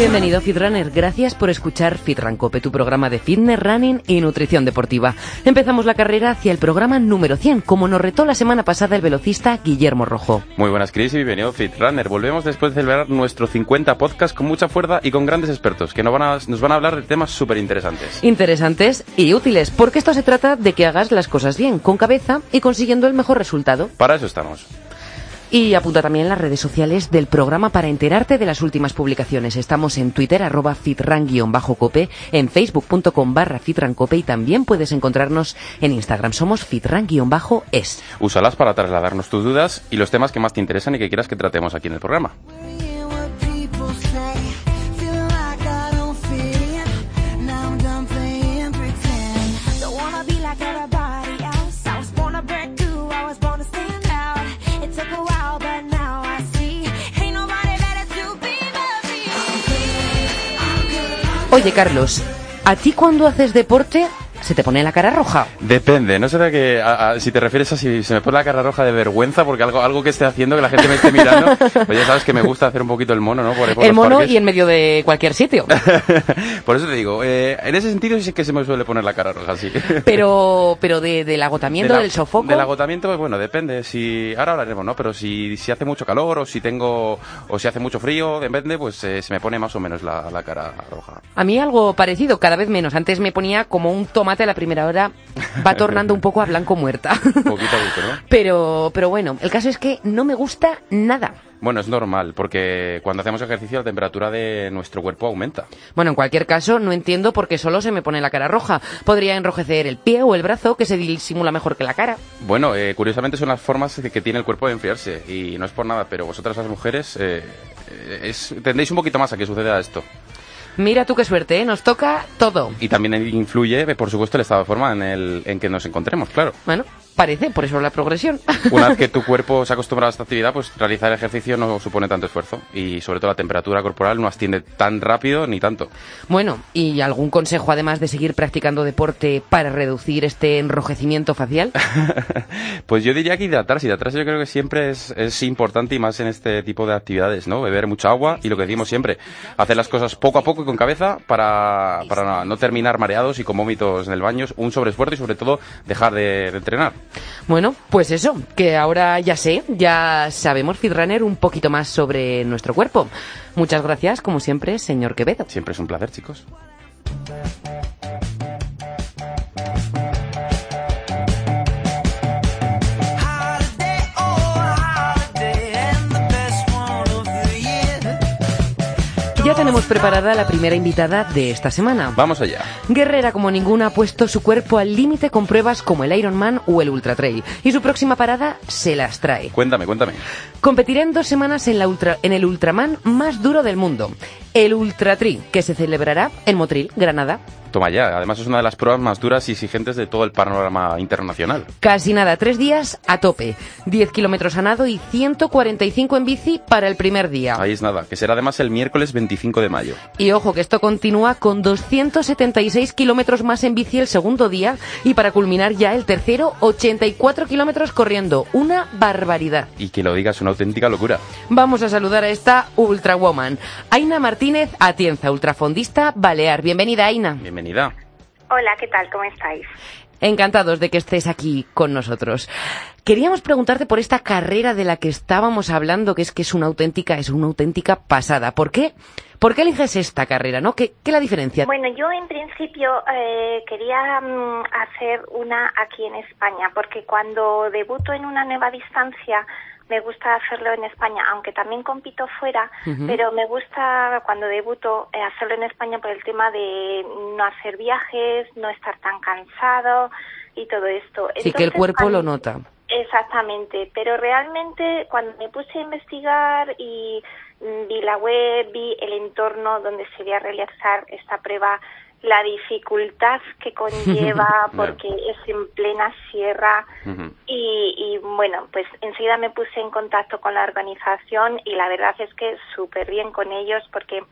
Bienvenido Fitrunner, gracias por escuchar Fitran Cope, tu programa de fitness, running y nutrición deportiva. Empezamos la carrera hacia el programa número 100, como nos retó la semana pasada el velocista Guillermo Rojo. Muy buenas Chris y bienvenido Fitrunner. Volvemos después de celebrar nuestro 50 podcast con mucha fuerza y con grandes expertos que nos van a, nos van a hablar de temas súper interesantes. Interesantes y útiles, porque esto se trata de que hagas las cosas bien, con cabeza y consiguiendo el mejor resultado. Para eso estamos. Y apunta también las redes sociales del programa para enterarte de las últimas publicaciones. Estamos en Twitter, arroba fitran-cope, en facebook.com barra fitrancope y también puedes encontrarnos en Instagram. Somos fitran-es. Úsalas para trasladarnos tus dudas y los temas que más te interesan y que quieras que tratemos aquí en el programa. Oye, Carlos, ¿a ti cuando haces deporte se te pone la cara roja? Depende, no será que a- a- si te refieres a si se me pone la cara roja de vergüenza porque algo algo que esté haciendo que la gente me esté mirando, pues ya sabes que me gusta hacer un poquito el mono, ¿no? Por, por El mono parques. y en medio de cualquier sitio. Por eso te digo, eh, en ese sentido sí que se me suele poner la cara roja, sí. Pero, pero de- del agotamiento, Del del sofoco. Del agotamiento, pues bueno, depende. Si ahora hablaremos, ¿no? Pero si, si hace mucho calor o si tengo o si hace mucho frío, depende, pues eh, se me pone más o menos la, la cara roja. A mí algo parecido, cada vez menos. Antes me ponía como un tomate la primera hora, va tornando un poco a blanco muerta. Poquito a poquito, ¿no? Pero, pero bueno, el caso es que no me gusta nada. Bueno, es normal, porque cuando hacemos ejercicio la temperatura de nuestro cuerpo aumenta. Bueno, en cualquier caso, no entiendo por qué solo se me pone la cara roja. Podría enrojecer el pie o el brazo, que se disimula mejor que la cara. Bueno, eh, curiosamente son las formas que tiene el cuerpo de enfriarse y no es por nada, pero vosotras las mujeres eh, eh, es, un poquito más a que suceda esto. Mira tú qué suerte, ¿eh? Nos toca todo. Y también influye, por supuesto, el estado de forma en el en que nos encontremos, claro. Bueno, parece, por eso la progresión. Una vez que tu cuerpo se acostumbra a esta actividad, pues realizar ejercicio no supone tanto esfuerzo y sobre todo la temperatura corporal no asciende tan rápido ni tanto. Bueno, ¿y algún consejo además de seguir practicando deporte para reducir este enrojecimiento facial? Pues yo diría que hidratarse, hidratarse yo creo que siempre es, es importante y más en este tipo de actividades, ¿no? Beber mucha agua y lo que decimos siempre, hacer las cosas poco a poco y con cabeza para, para no terminar mareados y con vómitos en el baño, un sobreesfuerzo y sobre todo dejar de, de entrenar. Bueno, pues eso, que ahora ya sé, ya sabemos, Fitrunner, un poquito más sobre nuestro cuerpo. Muchas gracias, como siempre, señor Quevedo. Siempre es un placer, chicos. Tenemos preparada la primera invitada de esta semana. Vamos allá. Guerrera como ninguna ha puesto su cuerpo al límite con pruebas como el Ironman o el Ultra Trail. Y su próxima parada se las trae. Cuéntame, cuéntame. Competirá en dos semanas en, la ultra, en el Ultraman más duro del mundo, el Ultra Tri, que se celebrará en Motril, Granada. Toma ya, además es una de las pruebas más duras y exigentes de todo el panorama internacional. Casi nada, tres días a tope, 10 kilómetros a nado y 145 en bici para el primer día. Ahí es nada, que será además el miércoles 25 de mayo. Y ojo que esto continúa con 276 kilómetros más en bici el segundo día y para culminar ya el tercero, 84 kilómetros corriendo. Una barbaridad. Y que lo digas una auténtica locura. Vamos a saludar a esta Ultra Woman, Aina Martínez Atienza, ultrafondista balear. Bienvenida, Aina. Bienvenida. Hola, ¿qué tal? ¿Cómo estáis? Encantados de que estés aquí con nosotros. Queríamos preguntarte por esta carrera de la que estábamos hablando, que es que es una auténtica, es una auténtica pasada. ¿Por qué? ¿Por qué eliges esta carrera, no? ¿Qué, qué la diferencia? Bueno, yo en principio eh, quería mm, hacer una aquí en España, porque cuando debuto en una nueva distancia me gusta hacerlo en España, aunque también compito fuera, pero me gusta cuando debuto eh, hacerlo en España por el tema de no hacer viajes, no estar tan cansado y todo esto. sí, que el cuerpo lo nota. Exactamente, pero realmente cuando me puse a investigar y mm, vi la web, vi el entorno donde se iba a realizar esta prueba, la dificultad que conlleva porque es en plena sierra y, y, bueno, pues enseguida me puse en contacto con la organización y la verdad es que súper bien con ellos porque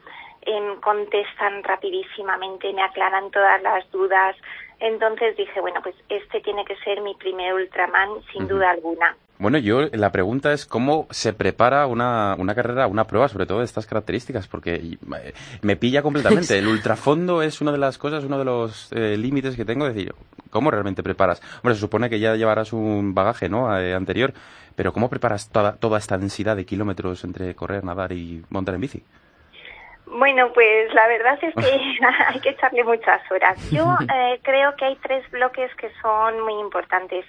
em, contestan rapidísimamente, me aclaran todas las dudas. Entonces dije, bueno, pues este tiene que ser mi primer Ultraman sin duda alguna. Bueno, yo la pregunta es cómo se prepara una, una carrera, una prueba, sobre todo de estas características, porque me pilla completamente. El ultrafondo es una de las cosas, uno de los eh, límites que tengo, de decir, ¿cómo realmente preparas? Hombre, se supone que ya llevarás un bagaje, ¿no?, eh, anterior, pero ¿cómo preparas toda, toda esta densidad de kilómetros entre correr, nadar y montar en bici? Bueno, pues la verdad es que hay que echarle muchas horas. Yo eh, creo que hay tres bloques que son muy importantes.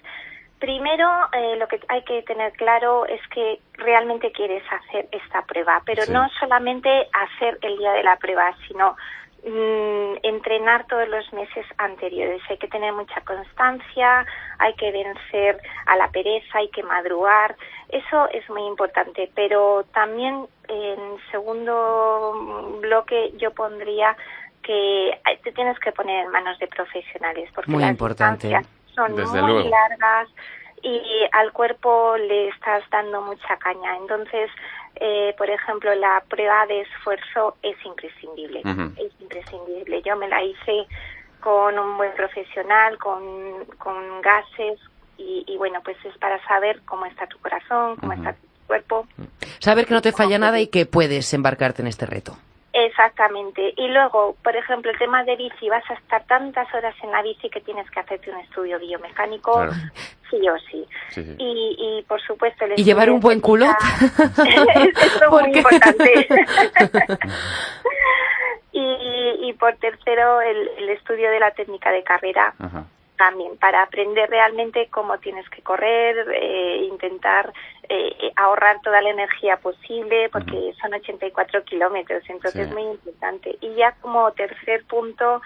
Primero, eh, lo que hay que tener claro es que realmente quieres hacer esta prueba, pero no solamente hacer el día de la prueba, sino entrenar todos los meses anteriores. Hay que tener mucha constancia, hay que vencer a la pereza, hay que madrugar. Eso es muy importante, pero también en segundo bloque yo pondría que te tienes que poner en manos de profesionales porque muy importante son muy largas y al cuerpo le estás dando mucha caña. Entonces, eh, por ejemplo, la prueba de esfuerzo es imprescindible. Es imprescindible. Yo me la hice con un buen profesional, con, con gases y, y, bueno, pues es para saber cómo está tu corazón, cómo está tu cuerpo. Saber que no te falla nada y que puedes embarcarte en este reto. Exactamente. Y luego, por ejemplo, el tema de bici, vas a estar tantas horas en la bici que tienes que hacerte un estudio biomecánico, sí o sí. Y, y, por supuesto... y llevar un buen culot. Eso es muy importante. y, y por tercero, el, el, estudio de la técnica de carrera. También para aprender realmente cómo tienes que correr, eh, intentar eh, ahorrar toda la energía posible, porque son 84 kilómetros, entonces es muy importante. Y ya como tercer punto,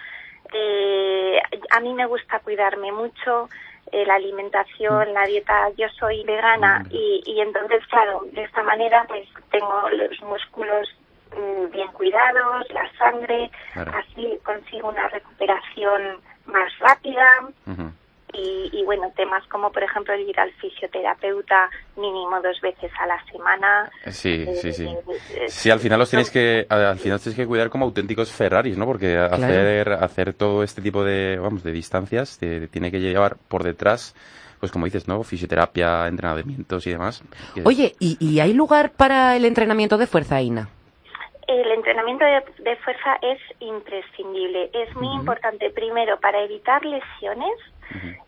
eh, a mí me gusta cuidarme mucho, eh, la alimentación, la dieta, yo soy vegana y, y entonces, claro, de esta manera pues tengo los músculos mm, bien cuidados, la sangre, así consigo una recuperación más rápida. Y, y, bueno, temas como por ejemplo el ir al fisioterapeuta mínimo dos veces a la semana. Sí, sí, sí. Eh, sí, al final los tenéis que, al final tenéis que cuidar como auténticos Ferraris, ¿no? Porque hacer, hacer todo este tipo de, vamos, de distancias te, tiene que llevar por detrás pues como dices, ¿no? Fisioterapia, entrenamientos y demás. Oye, ¿y, ¿y, hay lugar para el entrenamiento de fuerza, Ina? El entrenamiento de, fuerza es imprescindible. Es muy importante, primero, para evitar lesiones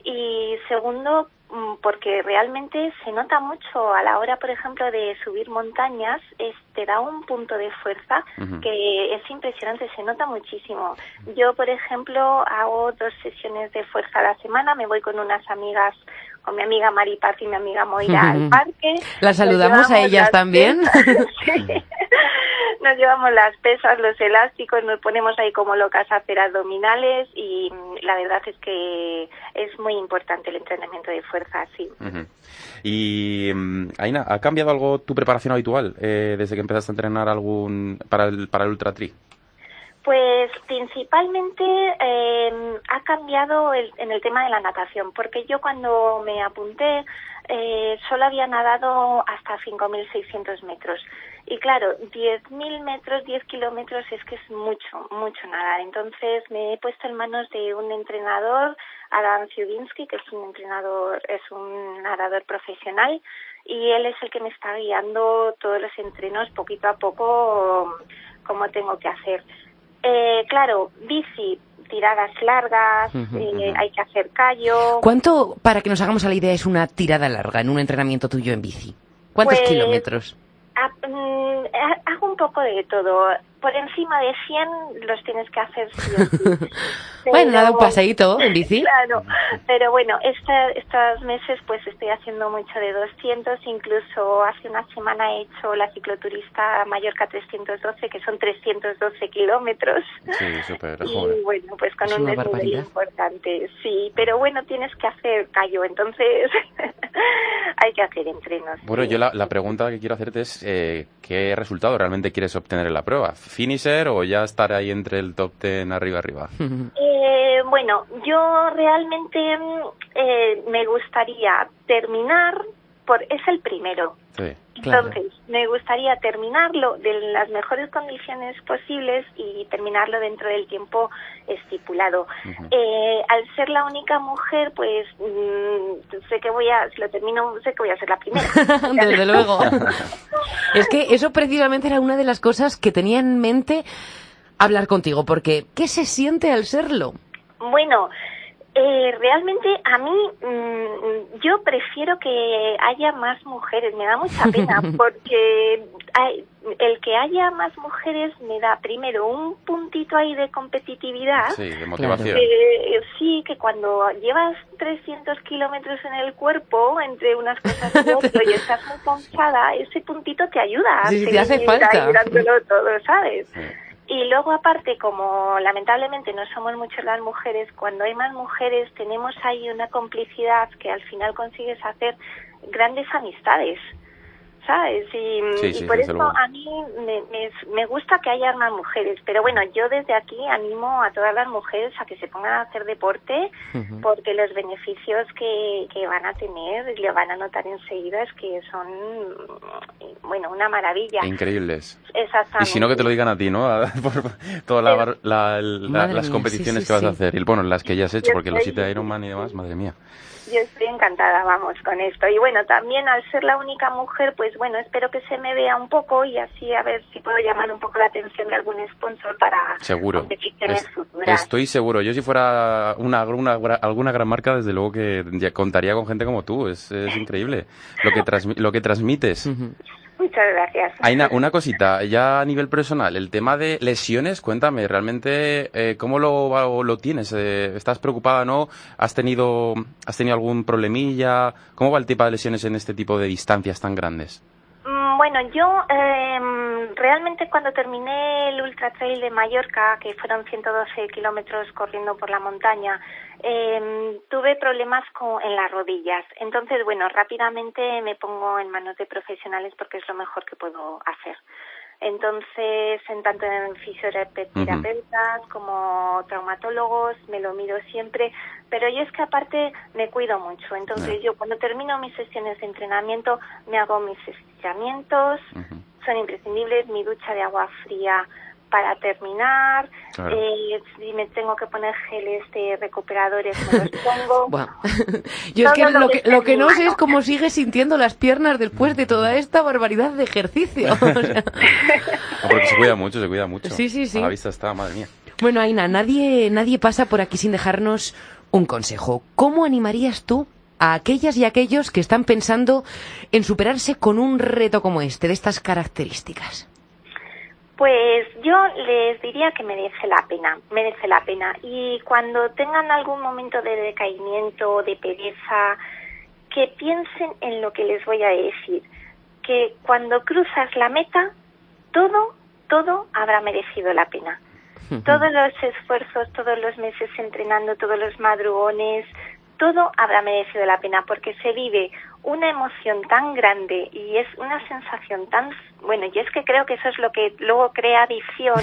y segundo, mm, porque realmente se nota mucho a la hora, por ejemplo, de subir montañas, es, te da un punto de fuerza que es impresionante, se nota muchísimo. Yo, por ejemplo, hago dos sesiones de fuerza a la semana, me voy con unas amigas con mi amiga Mari Paz y mi amiga Moira al parque. ¿Las saludamos a ellas también? sí nos llevamos las pesas, los elásticos, nos ponemos ahí como locas a hacer abdominales y mm, la verdad es que es muy importante el entrenamiento de fuerza, sí. Y mm, Aina, ¿ha cambiado algo tu preparación habitual eh, desde que empezaste a entrenar algún para el para el ultra tri? Pues principalmente eh, ha cambiado el, en el tema de la natación, porque yo cuando me apunté eh, solo había nadado hasta 5.600 metros. Y claro, 10.000 metros, 10 kilómetros es que es mucho, mucho nadar. Entonces me he puesto en manos de un entrenador, Adam Ziubinsky, que es un entrenador, es un nadador profesional, y él es el que me está guiando todos los entrenos poquito a poco como tengo que hacer. Eh, claro, bici, tiradas largas, eh, hay que hacer callo. ¿Cuánto, para que nos hagamos a la idea, es una tirada larga en un entrenamiento tuyo en bici? ¿Cuántos pues, kilómetros? Mm, hago un poco de todo. Por encima de 100 los tienes que hacer bueno, nada, un paseíto en bici. Claro, pero bueno, estos meses pues estoy haciendo mucho de 200, incluso hace una semana he hecho la cicloturista Mallorca 312, que son 312 kilómetros. Sí, súper, Y bueno, pues con un desnivel importante, sí, pero bueno, tienes que hacer callo, entonces hay que hacer entrenos. Bueno, yo la, la, pregunta que quiero hacerte es eh, ¿qué resultado realmente quieres obtener en la prueba? Finisher o ya estar ahí entre el top ten arriba arriba? Eh, bueno, yo realmente mm, eh, me gustaría terminar por es el primero. Sí. Entonces, me gustaría terminarlo de las mejores condiciones posibles y terminarlo dentro del tiempo estipulado. eh, al ser la única mujer, pues mm, sé que voy a, si lo termino, sé que voy a ser la primera. Desde luego. es que eso precisamente era una de las cosas que tenía en mente hablar contigo, porque ¿qué se siente al serlo? Bueno, eh, realmente a mí mm, yo prefiero que haya más mujeres, me da mucha pena porque hay- el que haya más mujeres me da primero un puntito ahí de competitividad. Sí, de motivación. Eh, sí, que cuando llevas 300 kilómetros en el cuerpo, entre unas cosas y otras, y estás muy cansada, ese puntito te ayuda a Sí, sí, te seguir hace falta. todo, ¿sabes? Sí. Y luego, aparte, como lamentablemente no somos muchas las mujeres, cuando hay más mujeres tenemos ahí una complicidad que al final consigues hacer grandes amistades, ¿sabes? Y, Sí, y por eso luego. a mí me, me, me gusta que haya más mujeres. Pero bueno, yo desde aquí animo a todas las mujeres a que se pongan a hacer deporte porque los beneficios que, que van a tener, le van a notar enseguida, es que son, bueno, una maravilla. Increíbles. Exactamente. Y si no, que te lo digan a ti, ¿no? Por todas la- la- la- las competiciones sí, sí, que vas a hacer. Y bueno, las que ya has hecho, Yo porque los estoy- 7 Ironman y demás, madre mía. Yo estoy encantada, vamos, con esto. Y bueno, también al ser la única mujer, pues bueno, espero que se me vea un poco y así a ver si puedo llamar un poco la atención de algún sponsor para Seguro. competiciones Es- futuras. estoy seguro. Yo si fuera una, una- alguna gran marca, desde luego que contaría con gente como tú. Es, es increíble lo que, transmi- lo que transmites. Muchas gracias. Aina, una cosita, ya a nivel personal, el tema de lesiones, cuéntame, realmente, eh, ¿cómo lo, lo tienes? Eh, ¿Estás preocupada, no? ¿Has tenido, ¿Has tenido algún problemilla? ¿Cómo va el tipo de lesiones en este tipo de distancias tan grandes? Bueno, yo eh, realmente cuando terminé el Ultra Trail de Mallorca, que fueron 112 kilómetros corriendo por la montaña, eh, tuve problemas con, en las rodillas. Entonces, bueno, rápidamente me pongo en manos de profesionales porque es lo mejor que puedo hacer. Entonces, en tanto en fisioterapeutas como traumatólogos, me lo miro siempre, pero yo es que aparte me cuido mucho. Entonces, yo cuando termino mis sesiones de entrenamiento, me hago mis estiramientos, son imprescindibles, mi ducha de agua fría para terminar, Claro. eh, si me tengo que poner geles de recuperadores, me los pongo. Bueno, yo es que lo lo que que, lo que no sé es cómo sigues sintiendo las piernas después de toda esta barbaridad de ejercicio. O sea, No, porque se cuida mucho, se cuida mucho. Sí, sí, sí. A la vista está, madre mía. bueno, Aina, nadie, nadie pasa por aquí sin dejarnos un consejo. ¿Cómo animarías tú a aquellas y aquellos que están pensando en superarse con un reto como este, de estas características? Pues yo les diría que merece la pena, merece la pena. Y cuando tengan algún momento de decaimiento, de pereza, que piensen en lo que les voy a decir. Que cuando cruzas la meta, todo, todo habrá merecido la pena. Todos los esfuerzos, todos los meses entrenando, todos los madrugones, todo habrá merecido la pena porque se vive una emoción tan grande y es una sensación tan bueno y es que creo que eso es lo que luego crea adicción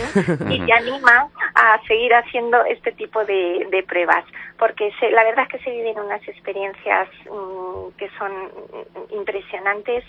y te anima a seguir haciendo este tipo de, de pruebas porque se- la verdad es que se viven unas experiencias mm, que son impresionantes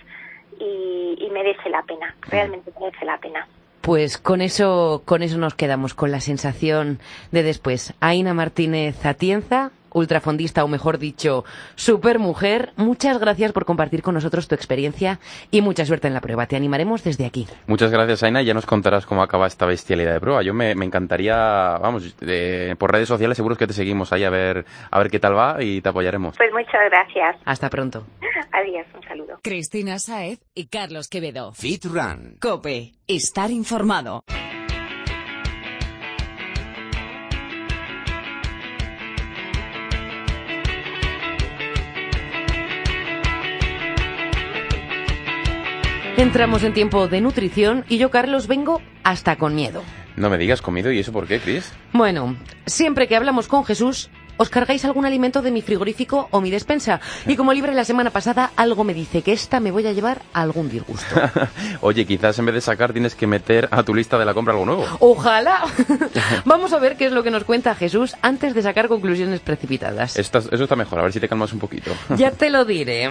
y, y merece la pena realmente merece la pena Pues con eso, con eso nos quedamos, con la sensación de después. Aina Martínez Atienza, ultrafondista o mejor dicho, supermujer, muchas gracias por compartir con nosotros tu experiencia y mucha suerte en la prueba. Te animaremos desde aquí. Muchas gracias, Aina. y Ya nos contarás cómo acaba esta bestialidad de prueba. Yo me, me encantaría, vamos, eh, por redes sociales seguro que te seguimos ahí a ver, a ver qué tal va y te apoyaremos. pues muchas gracias Hasta pronto. adiós un saludo Cristina Saez y Carlos Quevedo. Fit Run. Cope, estar informado. Entramos en tiempo de nutrición y yo, Carlos, vengo hasta con miedo. No me digas comido, ¿y eso por qué, Chris? Bueno, siempre que hablamos con Jesús, os cargáis algún alimento de mi frigorífico o mi despensa. Y como libre la semana pasada, algo me dice que esta me voy a llevar a algún disgusto. Oye, quizás en vez de sacar tienes que meter a tu lista de la compra algo nuevo. Ojalá. Vamos a ver qué es lo que nos cuenta Jesús antes de sacar conclusiones precipitadas. Eso está mejor, a ver si te calmas un poquito. Ya te lo diré.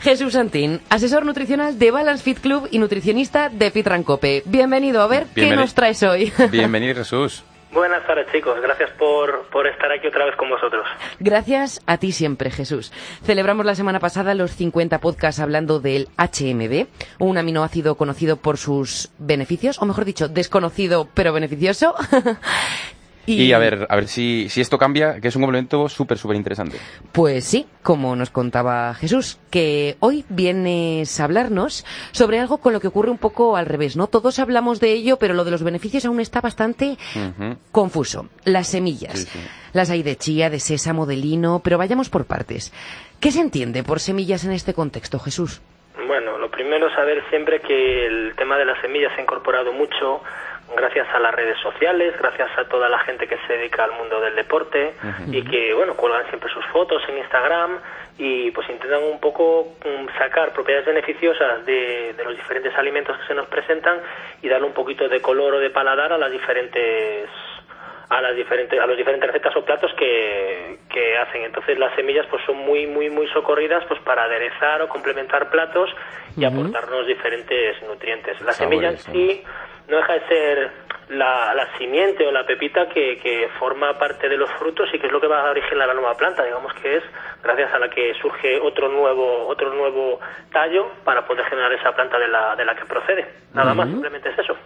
Jesús Santín, asesor nutricional de Balance Fit Club y nutricionista de Fit Rancope. Bienvenido a ver qué Bienveni- nos traes hoy. Bienvenido, Jesús. Buenas tardes chicos, gracias por, por estar aquí otra vez con vosotros. Gracias a ti siempre, Jesús. Celebramos la semana pasada los 50 podcasts hablando del HMB, un aminoácido conocido por sus beneficios, o mejor dicho, desconocido pero beneficioso. Y, a ver, a ver si, si esto cambia, que es un complemento súper, súper interesante. Pues sí, como nos contaba Jesús, que hoy vienes a hablarnos sobre algo con lo que ocurre un poco al revés, ¿no? Todos hablamos de ello, pero lo de los beneficios aún está bastante confuso. Las semillas. Sí, sí. Las hay de chía, de sésamo, de lino, pero vayamos por partes. ¿Qué se entiende por semillas en este contexto, Jesús? Bueno, lo primero es saber siempre que el tema de las semillas se ha incorporado mucho gracias a las redes sociales, gracias a toda la gente que se dedica al mundo del deporte y que, bueno, cuelgan siempre sus fotos en Instagram y pues intentan un poco mm, sacar propiedades beneficiosas de, de los diferentes alimentos que se nos presentan y darle un poquito de color o de paladar a las diferentes a las diferentes a los diferentes recetas o platos que, que hacen. Entonces las semillas pues son muy muy muy socorridas pues para aderezar o complementar platos y aportarnos diferentes nutrientes. La Sabores, semilla en sí. sí no deja de ser la, la simiente o la pepita que, que forma parte de los frutos y que es lo que va a originar la nueva planta digamos que es gracias a la que surge otro nuevo otro nuevo tallo para poder generar esa planta de la, de la que procede nada más simplemente es eso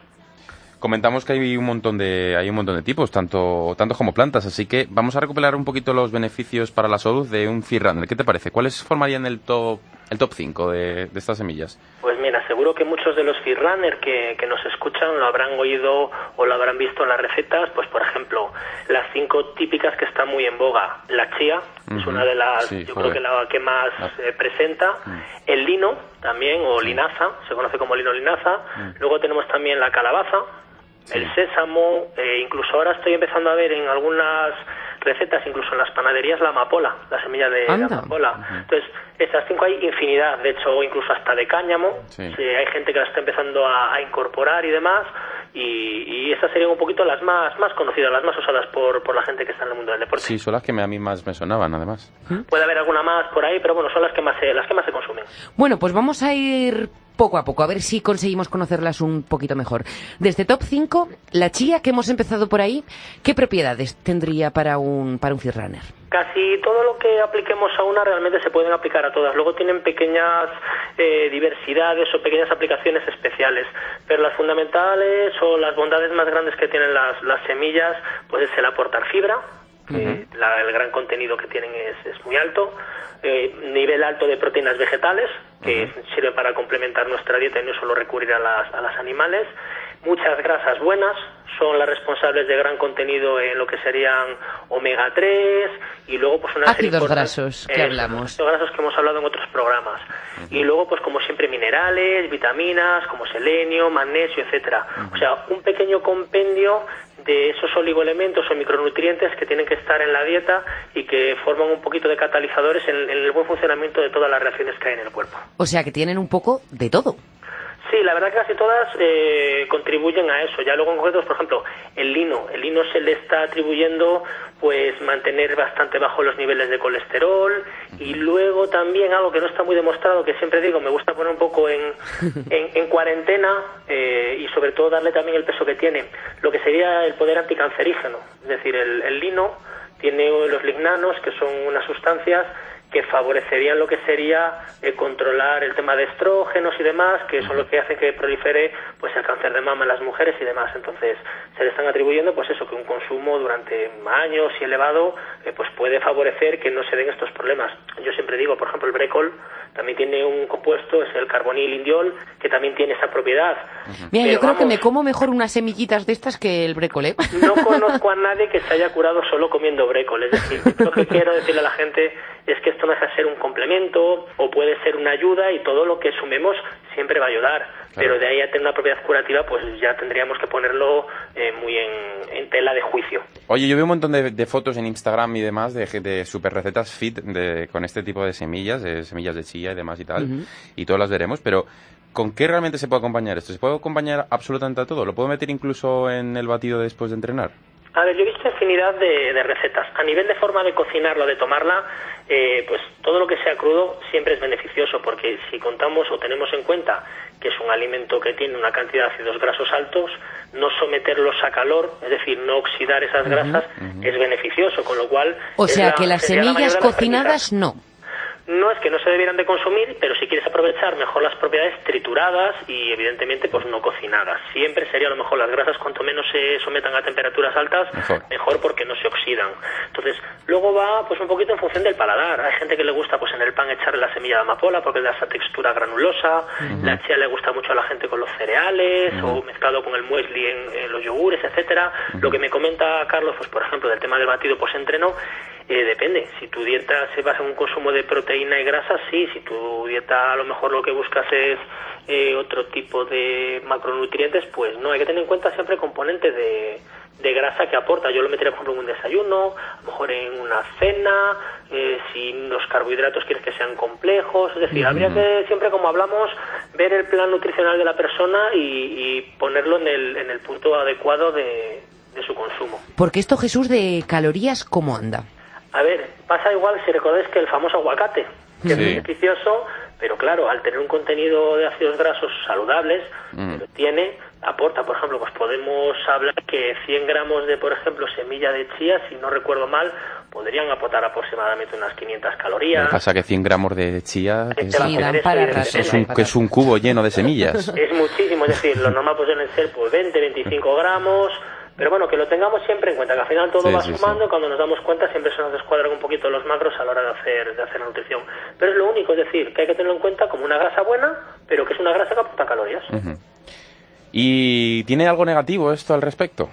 Comentamos que hay un montón de hay un montón de tipos, tanto tanto como plantas, así que vamos a recuperar un poquito los beneficios para la salud de un Fit Runner. ¿Qué te parece? ¿Cuáles formarían el top el top 5 de, de estas semillas? Pues mira, seguro que muchos de los runner que, que nos escuchan lo habrán oído o lo habrán visto en las recetas. Pues, por ejemplo, las cinco típicas que están muy en boga. La chía es una de las, Sí, yo joder. creo que la que más eh, presenta. Mm. El lino también, o linaza, se conoce como lino linaza. Luego tenemos también la calabaza, Mm. Sí. el sésamo, eh, incluso ahora estoy empezando a ver en algunas recetas, incluso en las panaderías, la amapola, la semilla de la Anda. amapola. Entonces, estas cinco hay infinidad, de hecho, incluso hasta de cáñamo. Sí. Sí, hay gente que las está empezando a, a incorporar y demás. Y, y estas serían un poquito las más, más conocidas, las más usadas por, por la gente que está en el mundo del deporte. Sí, son las que me- a mí más me sonaban, además. Puede haber alguna más por ahí, pero bueno, son las que más se, las que más se consumen. Bueno, pues vamos a ir poco a poco, a ver si conseguimos conocerlas un poquito mejor. Desde top 5, la chía que hemos empezado por ahí, ¿qué propiedades tendría para un, para un? Casi todo lo que apliquemos a una realmente se pueden aplicar a todas. Luego tienen pequeñas eh, diversidades o pequeñas aplicaciones especiales. Pero las fundamentales o las bondades más grandes que tienen las, las semillas, pues es el aportar fibra. La- el gran contenido que tienen es, es muy alto. eh, nivel alto de proteínas vegetales, que sirve para complementar nuestra dieta y no solo recurrir a las, a las animales. Muchas grasas buenas son las responsables de gran contenido en lo que serían omega 3 y luego pues una serie Ácidos importante- grasos, que hablamos. ácidos grasos que hemos hablado en otros programas. Y luego pues como siempre minerales, vitaminas como selenio, magnesio, etcétera. O sea, un pequeño compendio de esos oligoelementos o micronutrientes que tienen que estar en la dieta y que forman un poquito de catalizadores en, en el buen funcionamiento de todas las reacciones que hay en el cuerpo. O sea, que tienen un poco de todo. Sí, la verdad que casi todas eh, contribuyen a eso. Ya luego en concreto, por ejemplo, el lino. El lino se le está atribuyendo pues mantener bastante bajo los niveles de colesterol y luego también algo que no está muy demostrado, que siempre digo, me gusta poner un poco en, en, en cuarentena eh, y sobre todo darle también el peso que tiene, lo que sería el poder anticancerígeno. Es decir, el, el lino tiene los lignanos, que son unas sustancias que favorecerían lo que sería eh, controlar el tema de estrógenos y demás, que son lo que hace que prolifere pues el cáncer de mama en las mujeres y demás. Entonces, se le están atribuyendo pues eso, que un consumo durante años y elevado eh, pues puede favorecer que no se den estos problemas. Yo siempre digo, por ejemplo, el brécol también tiene un compuesto, es el carbonil indiol, que también tiene esa propiedad. Mira, yo creo que me como mejor unas semillitas de estas que el brécol, ¿eh? no conozco a nadie que se haya curado solo comiendo brécol. Es decir, lo que quiero decirle a la gente es que esto no deja ser un complemento o puede ser una ayuda y todo lo que sumemos siempre va a ayudar. Pero de ahí a tener una propiedad curativa, pues ya tendríamos que ponerlo eh, muy en, tela de juicio. Oye, yo veo un montón de, fotos en Instagram y demás de, de super recetas fit de, con este tipo de semillas, de semillas de chía y demás y tal, y todas las veremos, pero ¿con qué realmente se puede acompañar esto? ¿Se puede acompañar absolutamente a todo? ¿Lo puedo meter incluso en el batido después de entrenar? A ver, yo he visto infinidad de, recetas. A nivel de forma de cocinarlo, de tomarla, eh, pues todo lo que sea crudo siempre es beneficioso, porque si contamos o tenemos en cuenta que es un alimento que tiene una cantidad de ácidos grasos altos, no someterlos a calor, es decir, no oxidar esas grasas, es beneficioso, con lo cual... O sea que las semillas cocinadas no. No es que no se debieran de consumir, pero si quieres aprovechar mejor las propiedades trituradas y evidentemente pues no cocinadas. Siempre sería a lo mejor las grasas cuanto menos se sometan a temperaturas altas, mejor, porque no se oxidan. Entonces, luego va pues un poquito en función del paladar. Hay gente que le gusta pues en el pan echarle la semilla de amapola porque da esa textura granulosa. La chía le gusta mucho a la gente con los cereales o mezclado con el muesli en, los yogures, etcétera. Lo que me comenta Carlos, pues por ejemplo, del tema del batido pues entreno eh, depende. Si tu dieta se basa en un consumo de proteína y grasa, sí. Si tu dieta a lo mejor lo que buscas es eh, otro tipo de macronutrientes, pues no. Hay que tener en cuenta siempre componentes de, de grasa que aporta. Yo lo metería, por ejemplo, en un desayuno, a lo mejor en una cena, eh, si los carbohidratos quieres que sean complejos. Es decir, habría que, siempre como hablamos, ver el plan nutricional de la persona y, ponerlo en el, en el punto adecuado de, de su consumo. Porque esto, Jesús, de calorías, ¿cómo anda? A ver, pasa igual si recordáis que el famoso aguacate, que es beneficioso, pero claro, al tener un contenido de ácidos grasos saludables, mm. tiene, aporta, por ejemplo, pues podemos hablar que 100 gramos de, por ejemplo, semilla de chía, si no recuerdo mal, podrían aportar aproximadamente unas 500 calorías. Me pasa que 100 gramos de chía es, un, es un cubo lleno de semillas. Es muchísimo, es decir, lo normal pueden ser pues 20, 25 gramos, pero bueno, que lo tengamos siempre en cuenta, que al final todo va sumando cuando nos damos cuenta siempre se nos descuadran un poquito los macros a la hora de hacer, de hacer nutrición. Pero es lo único, es decir, que hay que tenerlo en cuenta como una grasa buena, pero que es una grasa que aporta calorías. ¿Y tiene algo negativo esto al respecto?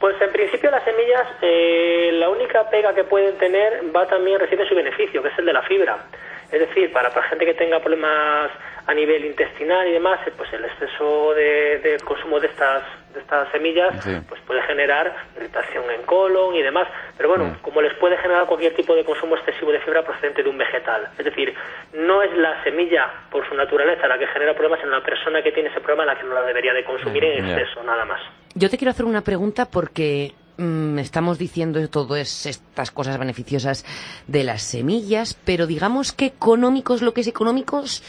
Pues en principio las semillas, eh, la única pega que pueden tener va también, recibe su beneficio, que es el de la fibra. Es decir, para, para gente que tenga problemas a nivel intestinal y demás, eh, pues el exceso de, consumo de estas de estas semillas pues puede generar irritación en colon y demás. Pero bueno, mm. como les puede generar cualquier tipo de consumo excesivo de fibra procedente de un vegetal. Es decir, no es la semilla por su naturaleza la que genera problemas, en la persona que tiene ese problema la que no la debería de consumir mm, en exceso, nada más. Yo te quiero hacer una pregunta porque mm, estamos diciendo todas estas cosas beneficiosas de las semillas, pero digamos que económicos, lo que es económicos,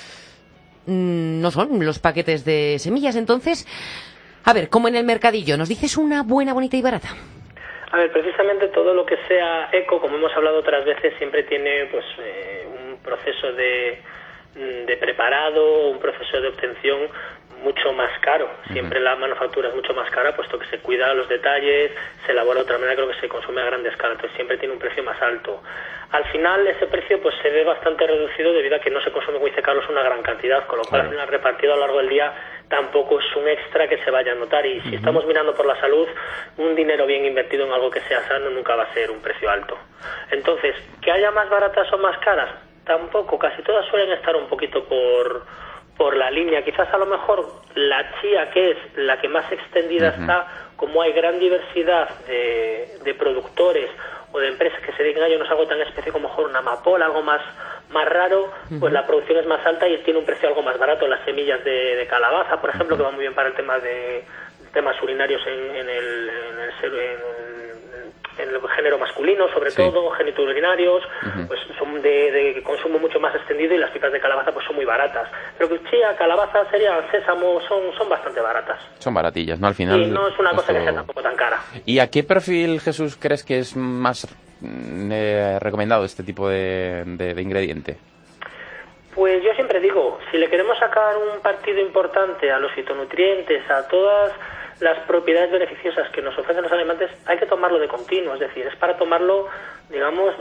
no son los paquetes de semillas. Entonces, a ver, como en el mercadillo, ¿nos dices una buena, bonita y barata? A ver, precisamente todo lo que sea eco, como hemos hablado otras veces, siempre tiene pues eh, un proceso de, mm, de preparado, un proceso de obtención mucho más caro. Siempre la manufactura es mucho más cara, puesto que se cuida los detalles, se elabora de otra manera, creo que se consume a gran escala, entonces siempre tiene un precio más alto. Al final ese precio pues se ve bastante reducido debido a que no se consume, como dice Carlos, una gran cantidad, con lo cual al final repartido a lo largo del día tampoco es un extra que se vaya a notar y si estamos mirando por la salud, un dinero bien invertido en algo que sea sano nunca va a ser un precio alto. Entonces, que haya más baratas o más caras, tampoco, casi todas suelen estar un poquito por por la línea. Quizás a lo mejor la chía, que es la que más extendida está, como hay gran diversidad de, de, productores o de empresas que se dedican a ello, no es algo tan específico como mejor una amapola, algo más, más raro, pues la producción es más alta y tiene un precio algo más barato. Las semillas de, calabaza, por ejemplo, que van muy bien para el tema de temas urinarios en, en el, en el en el género masculino, sobre todo, genitourinarios, pues son de, consumo mucho más extendido y las pipas de calabaza pues son muy baratas. Pero que chía, calabaza, sería sésamo, son, son bastante baratas. Son baratillas, ¿no? Al final... Sí, no es una cosa que sea tampoco tan cara. ¿Y a qué perfil, Jesús, crees que es más mm, eh, recomendado este tipo de, de ingrediente? Pues yo siempre digo, si le queremos sacar un partido importante a los fitonutrientes, a todas las propiedades beneficiosas que nos ofrecen los alimentos hay que tomarlo de continuo, es decir, es para tomarlo, digamos,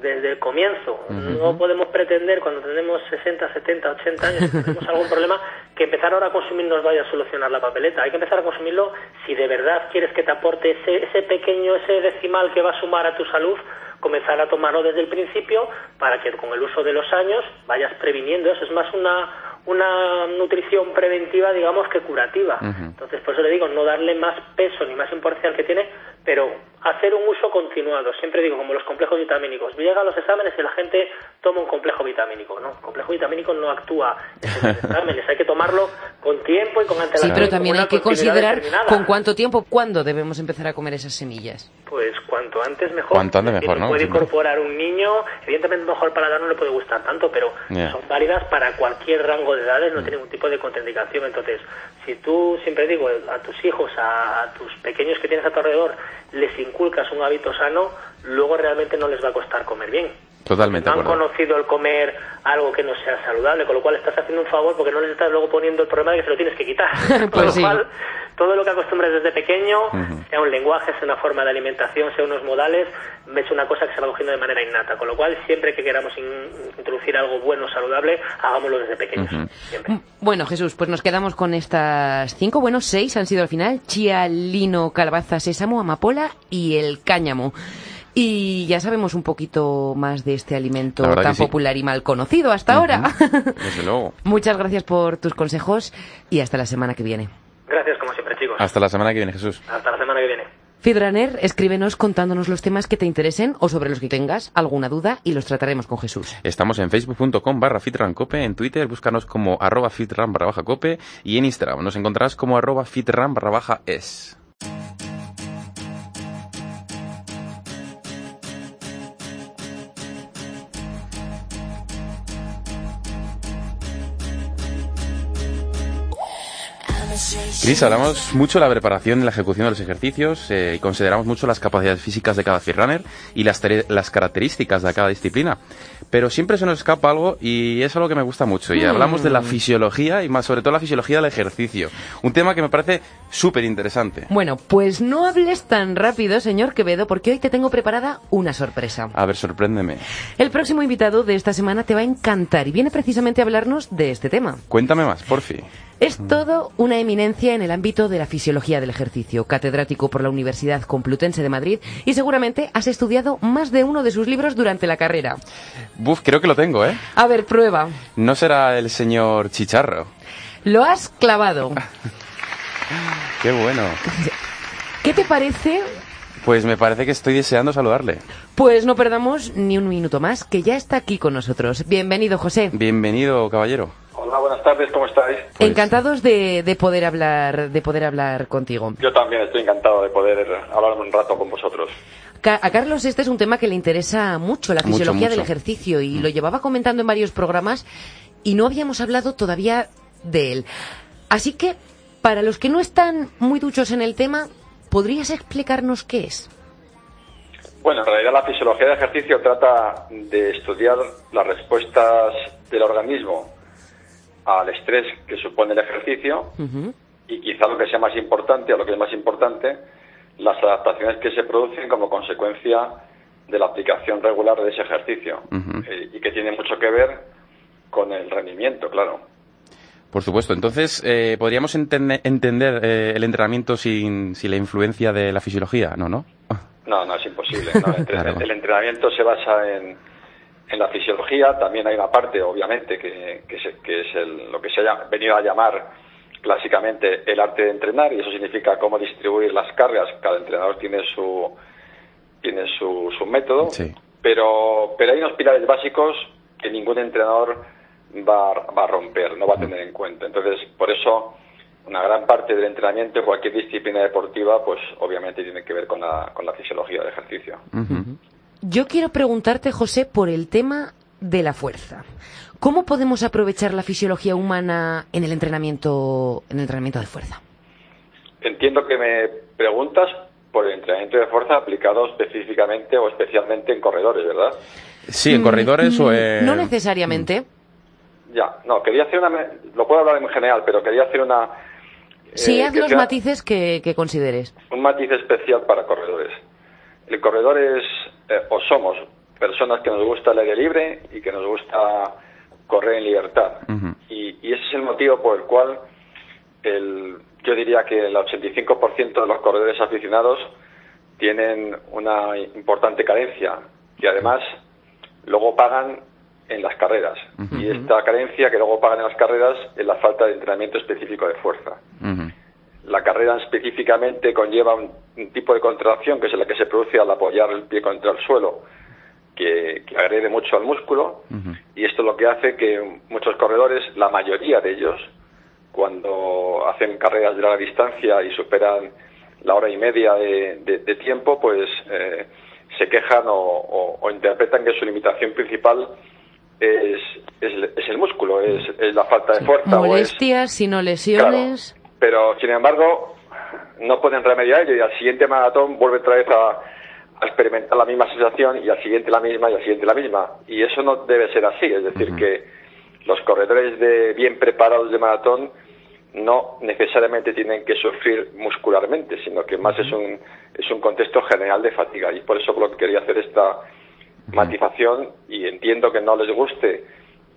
desde el comienzo. No podemos pretender cuando tenemos 60, 70, 80 años, tenemos algún problema, que empezar ahora a consumir nos vaya a solucionar la papeleta. Hay que empezar a consumirlo si de verdad quieres que te aporte ese, ese pequeño, ese decimal que va a sumar a tu salud, comenzar a tomarlo desde el principio para que con el uso de los años vayas previniendo eso. Es más una una nutrición preventiva, digamos, que curativa. Entonces, por eso le digo, no darle más peso ni más importancia al que tiene, pero hacer un uso continuado. Siempre digo, como los complejos vitamínicos. Llega a los exámenes y la gente toma un complejo vitamínico. No, el complejo vitamínico no actúa en los exámenes. hay que tomarlo con tiempo y con antelación. Sí, pero también hay que considerar con cuánto tiempo, cuándo debemos empezar a comer esas semillas. Pues cuanto antes mejor. Cuanto antes mejor, ¿no? Puede incorporar un niño, evidentemente mejor para dar no le puede gustar tanto, pero son válidas para cualquier rango de edades, no mm. tiene ningún tipo de contraindicación. Entonces, si tú, siempre digo, a tus hijos, a tus pequeños que tienes a tu alrededor, les inculcas un hábito sano, luego realmente no les va a costar comer bien. Totalmente. No han conocido el comer algo que no sea saludable, con lo cual estás haciendo un favor porque no les estás luego poniendo el problema de que se lo tienes que quitar. pues lo cual, todo lo que acostumbres desde pequeño, sea un lenguaje, sea una forma de alimentación, sea unos modales, es una cosa que se va cogiendo de manera innata. Con lo cual, siempre que queramos introducir algo bueno, saludable, hagámoslo desde pequeños. Mm, bueno, Jesús, pues nos quedamos con estas cinco, bueno, seis han sido al final, chía, lino, calabaza, sésamo, amapola y el cáñamo. Y ya sabemos un poquito más de este alimento tan popular y mal conocido hasta ahora. Desde luego. Muchas gracias por tus consejos y hasta la semana que viene. Gracias, como siempre, chicos. Hasta la semana que viene, Jesús. Hasta la semana que viene. Fidraner, escríbenos contándonos los temas que te interesen o sobre los que tengas alguna duda y los trataremos con Jesús. Estamos en facebook.com barra fitrancope, en Twitter búscanos como arroba fitran barra baja cope y en Instagram nos encontrarás como arroba fitran barra baja es. Cris, hablamos mucho de la preparación y la ejecución de los ejercicios eh, y consideramos mucho las capacidades físicas de cada runner y las, las características de cada disciplina. Pero siempre se nos escapa algo y es algo que me gusta mucho. Y hablamos de la mm. fisiología y más sobre todo la fisiología del ejercicio. Un tema que me parece súper interesante. Bueno, pues no hables tan rápido, señor Quevedo, porque hoy te tengo preparada una sorpresa. A ver, sorpréndeme. El próximo invitado de esta semana te va a encantar y viene precisamente a hablarnos de este tema. Cuéntame más, por fin. Es todo una eminencia en el ámbito de la fisiología del ejercicio, catedrático por la Universidad Complutense de Madrid y seguramente has estudiado más de uno de sus libros durante la carrera. Buf, creo que lo tengo, ¿eh? A ver, prueba. ¿No será el señor Chicharro? Lo has clavado. Qué bueno. ¿Qué te parece pues me parece que estoy deseando saludarle. Pues no perdamos ni un minuto más, que ya está aquí con nosotros. Bienvenido, José. Bienvenido, caballero. Hola, buenas tardes, ¿cómo estáis? Pues encantados de, poder hablar, de poder hablar contigo. Yo también estoy encantado de poder hablar un rato con vosotros. A Carlos este es un tema que le interesa mucho, la fisiología del ejercicio, y lo llevaba comentando en varios programas y no habíamos hablado todavía de él. Así que, para los que no están muy duchos en el tema, ¿podrías explicarnos qué es? Bueno, en realidad la fisiología del ejercicio trata de estudiar las respuestas del organismo al estrés que supone el ejercicio y quizá lo que sea más importante o lo que es más importante, las adaptaciones que se producen como consecuencia de la aplicación regular de ese ejercicio eh, y que tiene mucho que ver con el rendimiento, claro. Por supuesto. Entonces, eh, ¿podríamos entender eh, el entrenamiento sin, sin, la influencia de la fisiología? No, ¿no? No, no, es imposible. el entrenamiento se basa en, en la fisiología también hay una parte, obviamente, que, que, es, lo que se ha venido a llamar clásicamente el arte de entrenar, y eso significa cómo distribuir las cargas. Cada entrenador tiene su, tiene su, su método, pero, pero hay unos pilares básicos que ningún entrenador va, va a romper, no va a tener en cuenta. Entonces, por eso, una gran parte del entrenamiento, cualquier disciplina deportiva, pues obviamente tiene que ver con la, con la fisiología del ejercicio. Yo quiero preguntarte, José, por el tema de la fuerza. ¿Cómo podemos aprovechar la fisiología humana en el entrenamiento, en el entrenamiento de fuerza? Entiendo que me preguntas por el entrenamiento de fuerza aplicado específicamente o especialmente en corredores, ¿verdad? Sí, en corredores o mm, en... No necesariamente. Ya, no, quería hacer una... Lo puedo hablar en general, pero quería hacer una... Sí, eh, haz los matices que consideres. Un matiz especial para corredores. El corredor es eh, o somos personas que nos gusta el aire libre y que nos gusta correr en libertad. y, ese es el motivo por el cual el, yo diría que el 85% de los corredores aficionados tienen una importante carencia y además luego pagan en las carreras. Y esta carencia que luego pagan en las carreras es la falta de entrenamiento específico de fuerza. La carrera específicamente conlleva un, tipo de contracción que es la que se produce al apoyar el pie contra el suelo, que, agrede mucho al músculo, y esto es lo que hace que muchos corredores, la mayoría de ellos, cuando hacen carreras de larga distancia y superan la hora y media de, tiempo, pues eh, se quejan o, interpretan que su limitación principal es, es, el músculo, es, la falta de fuerza. Molestias, sino lesiones. pero, sin embargo, no pueden remediar ello y al siguiente maratón vuelve otra vez a, experimentar la misma sensación y al siguiente la misma y al siguiente la misma. Y eso no debe ser así, es decir, que los corredores de bien preparados de maratón no necesariamente tienen que sufrir muscularmente, sino que más es un, es un contexto general de fatiga. Y por eso lo que quería hacer esta matización y entiendo que no les guste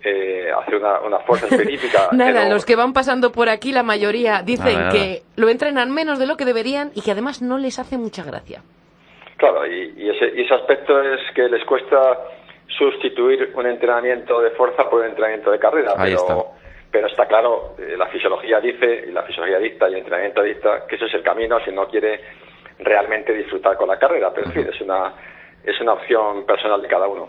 eh, hacer una, fuerza específica. Nada, los que van pasando por aquí, la mayoría dicen que lo entrenan menos de lo que deberían y que además no les hace mucha gracia. Claro, y, ese, ese aspecto es que les cuesta sustituir un entrenamiento de fuerza por un entrenamiento de carrera. pero, pero está claro, eh, la fisiología dice, y la fisiología dicta y el entrenamiento dicta que ese es el camino si no quiere realmente disfrutar con la carrera. Pero en fin, es una, es una opción personal de cada uno.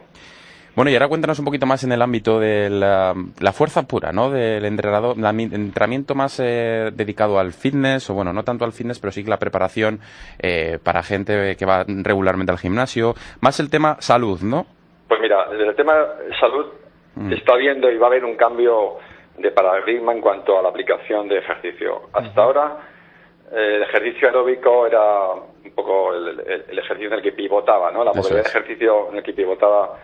Bueno, y ahora cuéntanos un poquito más en el ámbito de la, fuerza pura, ¿no? Del entrenador, entrenamiento más eh, dedicado al fitness, o bueno, no tanto al fitness, pero sí que la preparación eh, para gente que va regularmente al gimnasio. Más el tema salud, ¿no? Pues mira, desde el tema salud mm. está viendo y va a haber un cambio de paradigma en cuanto a la aplicación de ejercicio. Hasta ahora eh, el ejercicio aeróbico era un poco el, ejercicio en el que pivotaba, ¿no? La modalidad de ejercicio en el que pivotaba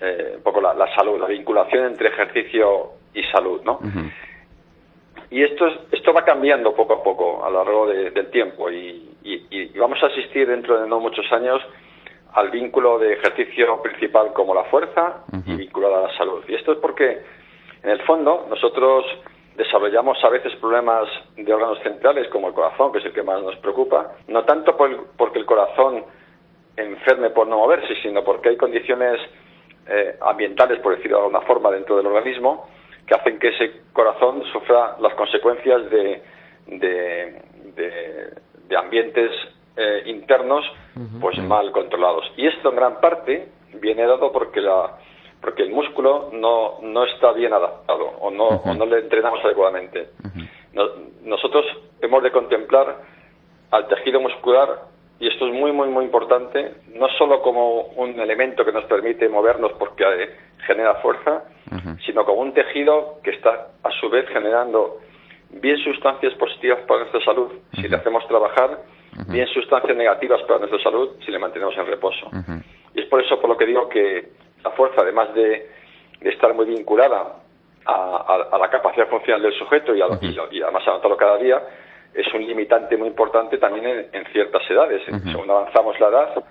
eh, un poco la, salud, la vinculación entre ejercicio y salud, ¿no? Y esto, esto va cambiando poco a poco a lo largo del tiempo y, vamos a asistir dentro de no muchos años al vínculo de ejercicio principal como la fuerza y vinculado a la salud. Y esto es porque en el fondo, nosotros desarrollamos a veces problemas de órganos centrales como el corazón, que es el que más nos preocupa, no tanto porque el corazón enferme por no moverse, sino porque hay condiciones eh, ambientales, por decirlo de alguna forma, dentro del organismo, que hacen que ese corazón sufra las consecuencias de, de, ambientes eh, internos pues mal controlados. Y esto en gran parte viene dado porque la porque el músculo no, no está bien adaptado o no, o no le entrenamos adecuadamente. nosotros hemos de contemplar al tejido muscular, y esto es muy, muy, muy importante, no solo como un elemento que nos permite movernos porque eh, genera fuerza, sino como un tejido que está a su vez generando bien sustancias positivas para nuestra salud. Si le hacemos trabajar, bien sustancias negativas para nuestra salud si le mantenemos en reposo. Y es por eso por lo que digo que la fuerza, además de, estar muy vinculada a, la capacidad funcional del sujeto y, a, y, además avanzarlo cada día, es un limitante muy importante también en, ciertas edades. Según avanzamos la edad,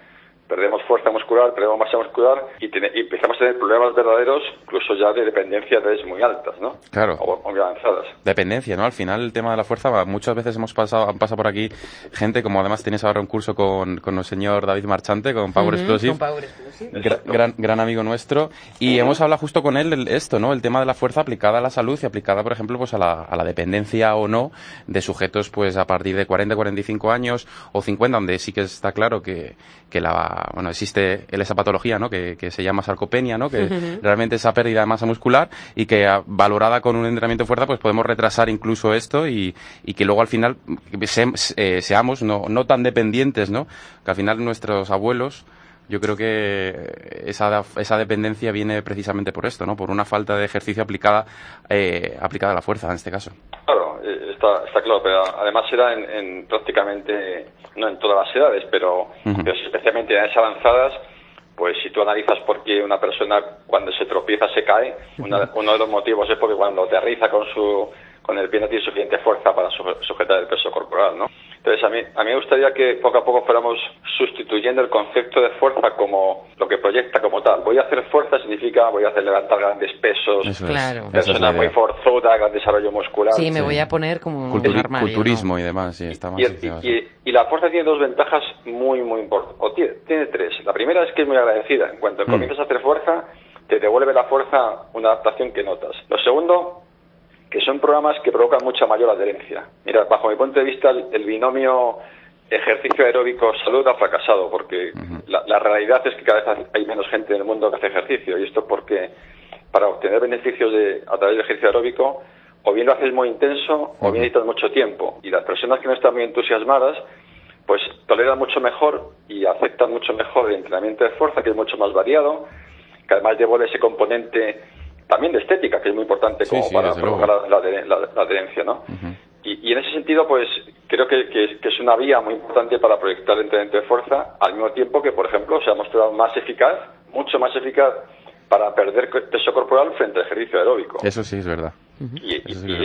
perdemos fuerza muscular, perdemos masa muscular y, empezamos a tener problemas verdaderos, incluso ya de dependencia de muy altas, ¿no? Claro. O muy avanzadas. Dependencia, ¿no? Al final el tema de la fuerza, muchas veces hemos pasado, han pasado por aquí gente, como además tienes ahora un curso con, con el señor David Marchante, con Power Explosive. Con Power Explosive. Gran, gran, amigo nuestro. Y hemos hablado justo con él esto, ¿no? El tema de la fuerza aplicada a la salud y aplicada, por ejemplo, pues a la, a la dependencia o no de sujetos, pues a partir de 40, 45 años o 50, donde sí que está claro que, que la bueno, existe esa patología, ¿no? Que, se llama sarcopenia, ¿no? Que realmente esa pérdida de masa muscular y que ah, valorada con un entrenamiento de fuerza, pues podemos retrasar incluso esto y, que luego al final eh, seamos no, no tan dependientes, ¿no? Que al final nuestros abuelos, yo creo que esa, esa dependencia viene precisamente por esto, ¿no? Por una falta de ejercicio aplicada, eh, aplicada a la fuerza en este caso. Claro, está, está claro, pero además será en, prácticamente, no en todas las edades, pero, especialmente en edades avanzadas, pues si tú analizas por qué una persona cuando se tropieza se cae, uno de los motivos es porque cuando aterriza con su con el pie no tiene suficiente fuerza para sujetar el peso corporal, ¿no? Entonces, a mí, a mí me gustaría que poco a poco fuéramos sustituyendo el concepto de fuerza como lo que proyecta como tal. Voy a hacer fuerza significa voy a hacer levantar grandes pesos, claro. persona muy forzuda, gran desarrollo muscular. Sí, me voy a poner como culturismo y demás, sí, está más y, y, la fuerza tiene dos ventajas muy, muy importantes. O tiene, tiene, tres. La primera es que es muy agradecida. En cuanto mm. comienzas a hacer fuerza, te devuelve la fuerza una adaptación que notas. Lo segundo que son programas que provocan mucha mayor adherencia. Mira, bajo mi punto de vista, el, binomio ejercicio aeróbico salud ha fracasado porque la, realidad es que cada vez hay menos gente en el mundo que hace ejercicio y esto porque para obtener beneficios de, a través del ejercicio aeróbico o bien lo haces muy intenso o bien necesitas mucho tiempo. Y las personas que no están muy entusiasmadas pues toleran mucho mejor y aceptan mucho mejor el entrenamiento de fuerza que es mucho más variado que además devuelve ese componente también de estética, que es muy importante como para provocar la, adherencia, ¿no? y, en ese sentido, pues creo que, es una vía muy importante para proyectar el entrenamiento de fuerza, al mismo tiempo que, por ejemplo, se ha mostrado más eficaz, mucho más eficaz para perder peso corporal frente al ejercicio aeróbico. Eso sí es verdad. Y,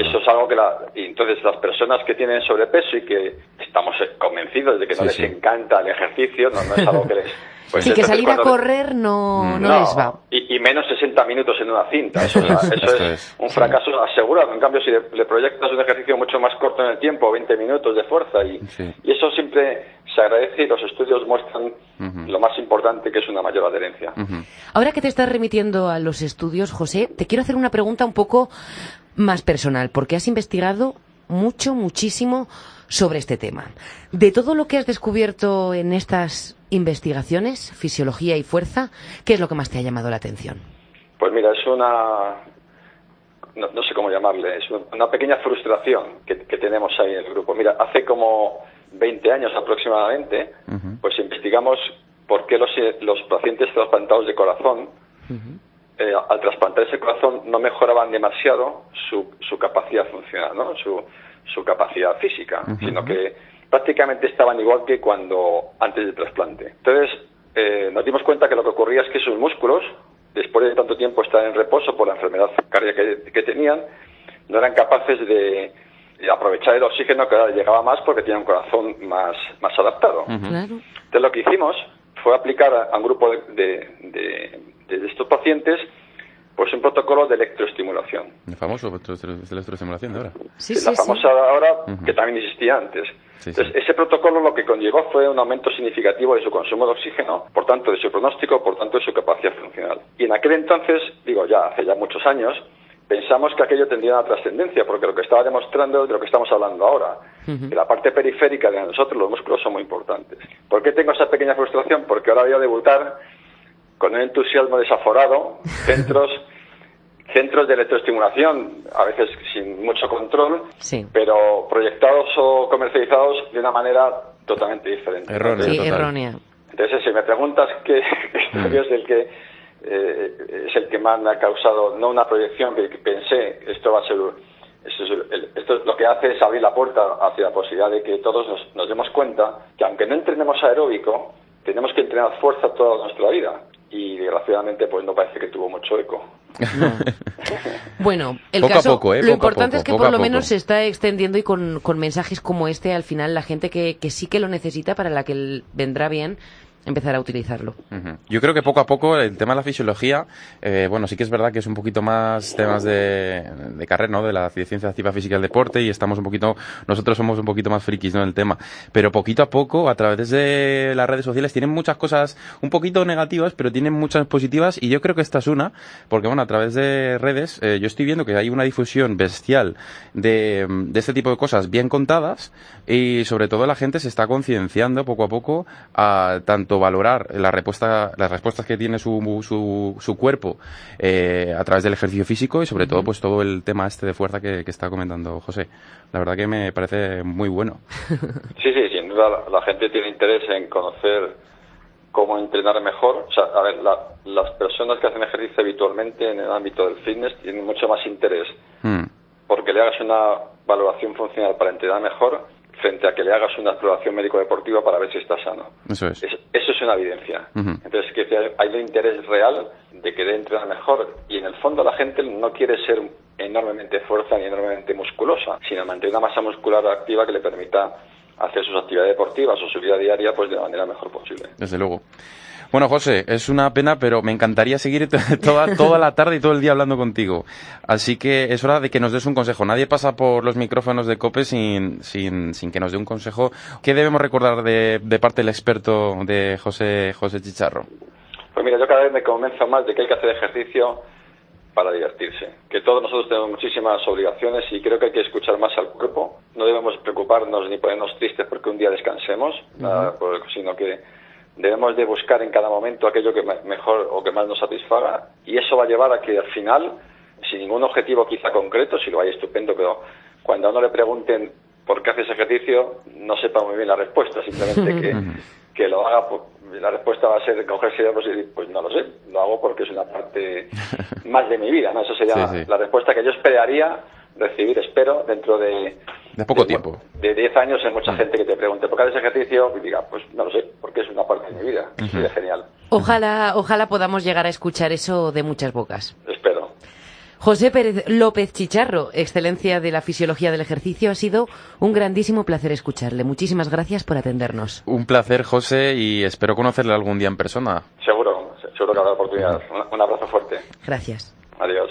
eso, es algo que la, y entonces las personas que tienen sobrepeso y que estamos convencidos de que no les encanta el ejercicio, no, no es algo que les pues sí, que salir a correr no, no, les va. Y, menos 60 minutos en una cinta. Eso, es, un fracaso asegurado. En cambio, si le, proyectas un ejercicio mucho más corto en el tiempo, 20 minutos de fuerza, y, y eso siempre se agradece y los estudios muestran lo más importante que es una mayor adherencia. Ahora que te estás remitiendo a los estudios, José, te quiero hacer una pregunta un poco más personal, porque has investigado mucho, muchísimo sobre este tema. De todo lo que has descubierto en estas investigaciones, fisiología y fuerza, ¿qué es lo que más te ha llamado la atención? Pues mira, es una, no, sé cómo llamarle, es una pequeña frustración que, tenemos ahí en el grupo. Mira, hace como 20 años aproximadamente, pues investigamos por qué los, los pacientes trasplantados de corazón, eh, al trasplantar ese corazón, no mejoraban demasiado su, su capacidad funcional, ¿no? Su, su capacidad física, sino que prácticamente estaban igual que cuando antes del trasplante. Entonces, eh, nos dimos cuenta que lo que ocurría es que sus músculos, después de tanto tiempo estar en reposo por la enfermedad cardíaca que, tenían, no eran capaces de, aprovechar el oxígeno que llegaba más porque tenían un corazón más, más adaptado. Entonces, lo que hicimos fue aplicar a, un grupo de, de estos pacientes pues un protocolo de electroestimulación. El famoso de electroestimulación de ahora. Sí, sí, la famosa ahora que también existía antes. Entonces, ese protocolo lo que conllevó fue un aumento significativo de su consumo de oxígeno, por tanto de su pronóstico, por tanto de su capacidad funcional. Y en aquel entonces, digo ya hace ya muchos años, pensamos que aquello tendría una trascendencia, porque lo que estaba demostrando es de lo que estamos hablando ahora, que la parte periférica de nosotros, los músculos, son muy importantes. ¿Por qué tengo esa pequeña frustración? Porque ahora voy a debutar con un entusiasmo desaforado, centros, centros de electroestimulación, a veces sin mucho control, pero proyectados o comercializados de una manera totalmente diferente. Errónea. Sí, errónea. Entonces, si me preguntas qué mm. es el que eh, es el que más me ha causado, no una proyección que, pensé, esto va a ser esto, es esto, lo que hace es abrir la puerta hacia la posibilidad de que todos nos, nos, demos cuenta que aunque no entrenemos aeróbico, tenemos que entrenar fuerza toda nuestra vida y desgraciadamente pues no parece que tuvo mucho eco. bueno, el caso, ¿eh? lo importante es que por lo menos se está extendiendo y con, con, mensajes como este al final la gente que, que sí que lo necesita para la que vendrá bien empezar a utilizarlo. Yo creo que poco a poco el tema de la fisiología, eh, bueno, sí que es verdad que es un poquito más temas de, de carrera, ¿no? De la ciencia activa física del deporte y estamos un poquito, nosotros somos un poquito más frikis, ¿no? En el tema. Pero poquito a poco, a través de las redes sociales, tienen muchas cosas un poquito negativas, pero tienen muchas positivas y yo creo que esta es una, porque bueno, a través de redes, eh, yo estoy viendo que hay una difusión bestial de, de este tipo de cosas bien contadas y sobre todo la gente se está concienciando poco a poco a tanto valorar la respuesta, las respuestas que tiene su, su, su cuerpo eh, a través del ejercicio físico y sobre todo pues todo el tema este de fuerza que, que está comentando José. La verdad que me parece muy bueno. Sí, sí, sin duda la, gente tiene interés en conocer cómo entrenar mejor. O sea, a ver, las personas que hacen ejercicio habitualmente en el ámbito del fitness tienen mucho más interés hmm. porque le hagas una valoración funcional para entrenar mejor frente a que le hagas una exploración médico-deportiva para ver si está sano. Eso es. eso es una evidencia. Entonces, que hay un interés real de que dé entrenar mejor y en el fondo la gente no quiere ser enormemente fuerza ni enormemente musculosa, sino mantener una masa muscular activa que le permita hacer sus actividades deportivas o su vida diaria pues de la manera mejor posible. Desde luego. Bueno, José, es una pena, pero me encantaría seguir toda, toda la tarde y todo el día hablando contigo. Así que es hora de que nos des un consejo. Nadie pasa por los micrófonos de COPE sin, sin, sin que nos dé un consejo. ¿Qué debemos recordar de, de parte del experto de José, José Chicharro? Pues mira, yo cada vez me convenzo más de que hay que hacer ejercicio para divertirse. Que todos nosotros tenemos muchísimas obligaciones y creo que hay que escuchar más al cuerpo. No debemos preocuparnos ni ponernos tristes porque un día descansemos, sino que debemos de buscar en cada momento aquello que mejor o que más nos satisfaga y eso va a llevar a que al final, sin ningún objetivo quizá concreto, si lo hay estupendo, pero cuando a uno le pregunten por qué hace ese ejercicio, no sepa muy bien la respuesta, simplemente que, que lo haga, pues, la respuesta va a ser cogerse de y decir, pues no lo sé, lo hago porque es una parte más de mi vida, ¿no? Eso sería la respuesta que yo esperaría recibir, espero, dentro de... De poco tiempo. De 10 años hay mucha gente que te pregunte, ¿por qué haces ejercicio? Y diga, pues no lo sé, porque es una parte de mi vida. Sería genial. Ojalá, ojalá podamos llegar a escuchar eso de muchas bocas. Espero. José Pérez López Chicharro, excelencia de la fisiología del ejercicio, ha sido un grandísimo placer escucharle. Muchísimas gracias por atendernos. Un placer, José, y espero conocerle algún día en persona. Seguro, seguro que habrá oportunidad. Un abrazo fuerte. Gracias. Adiós.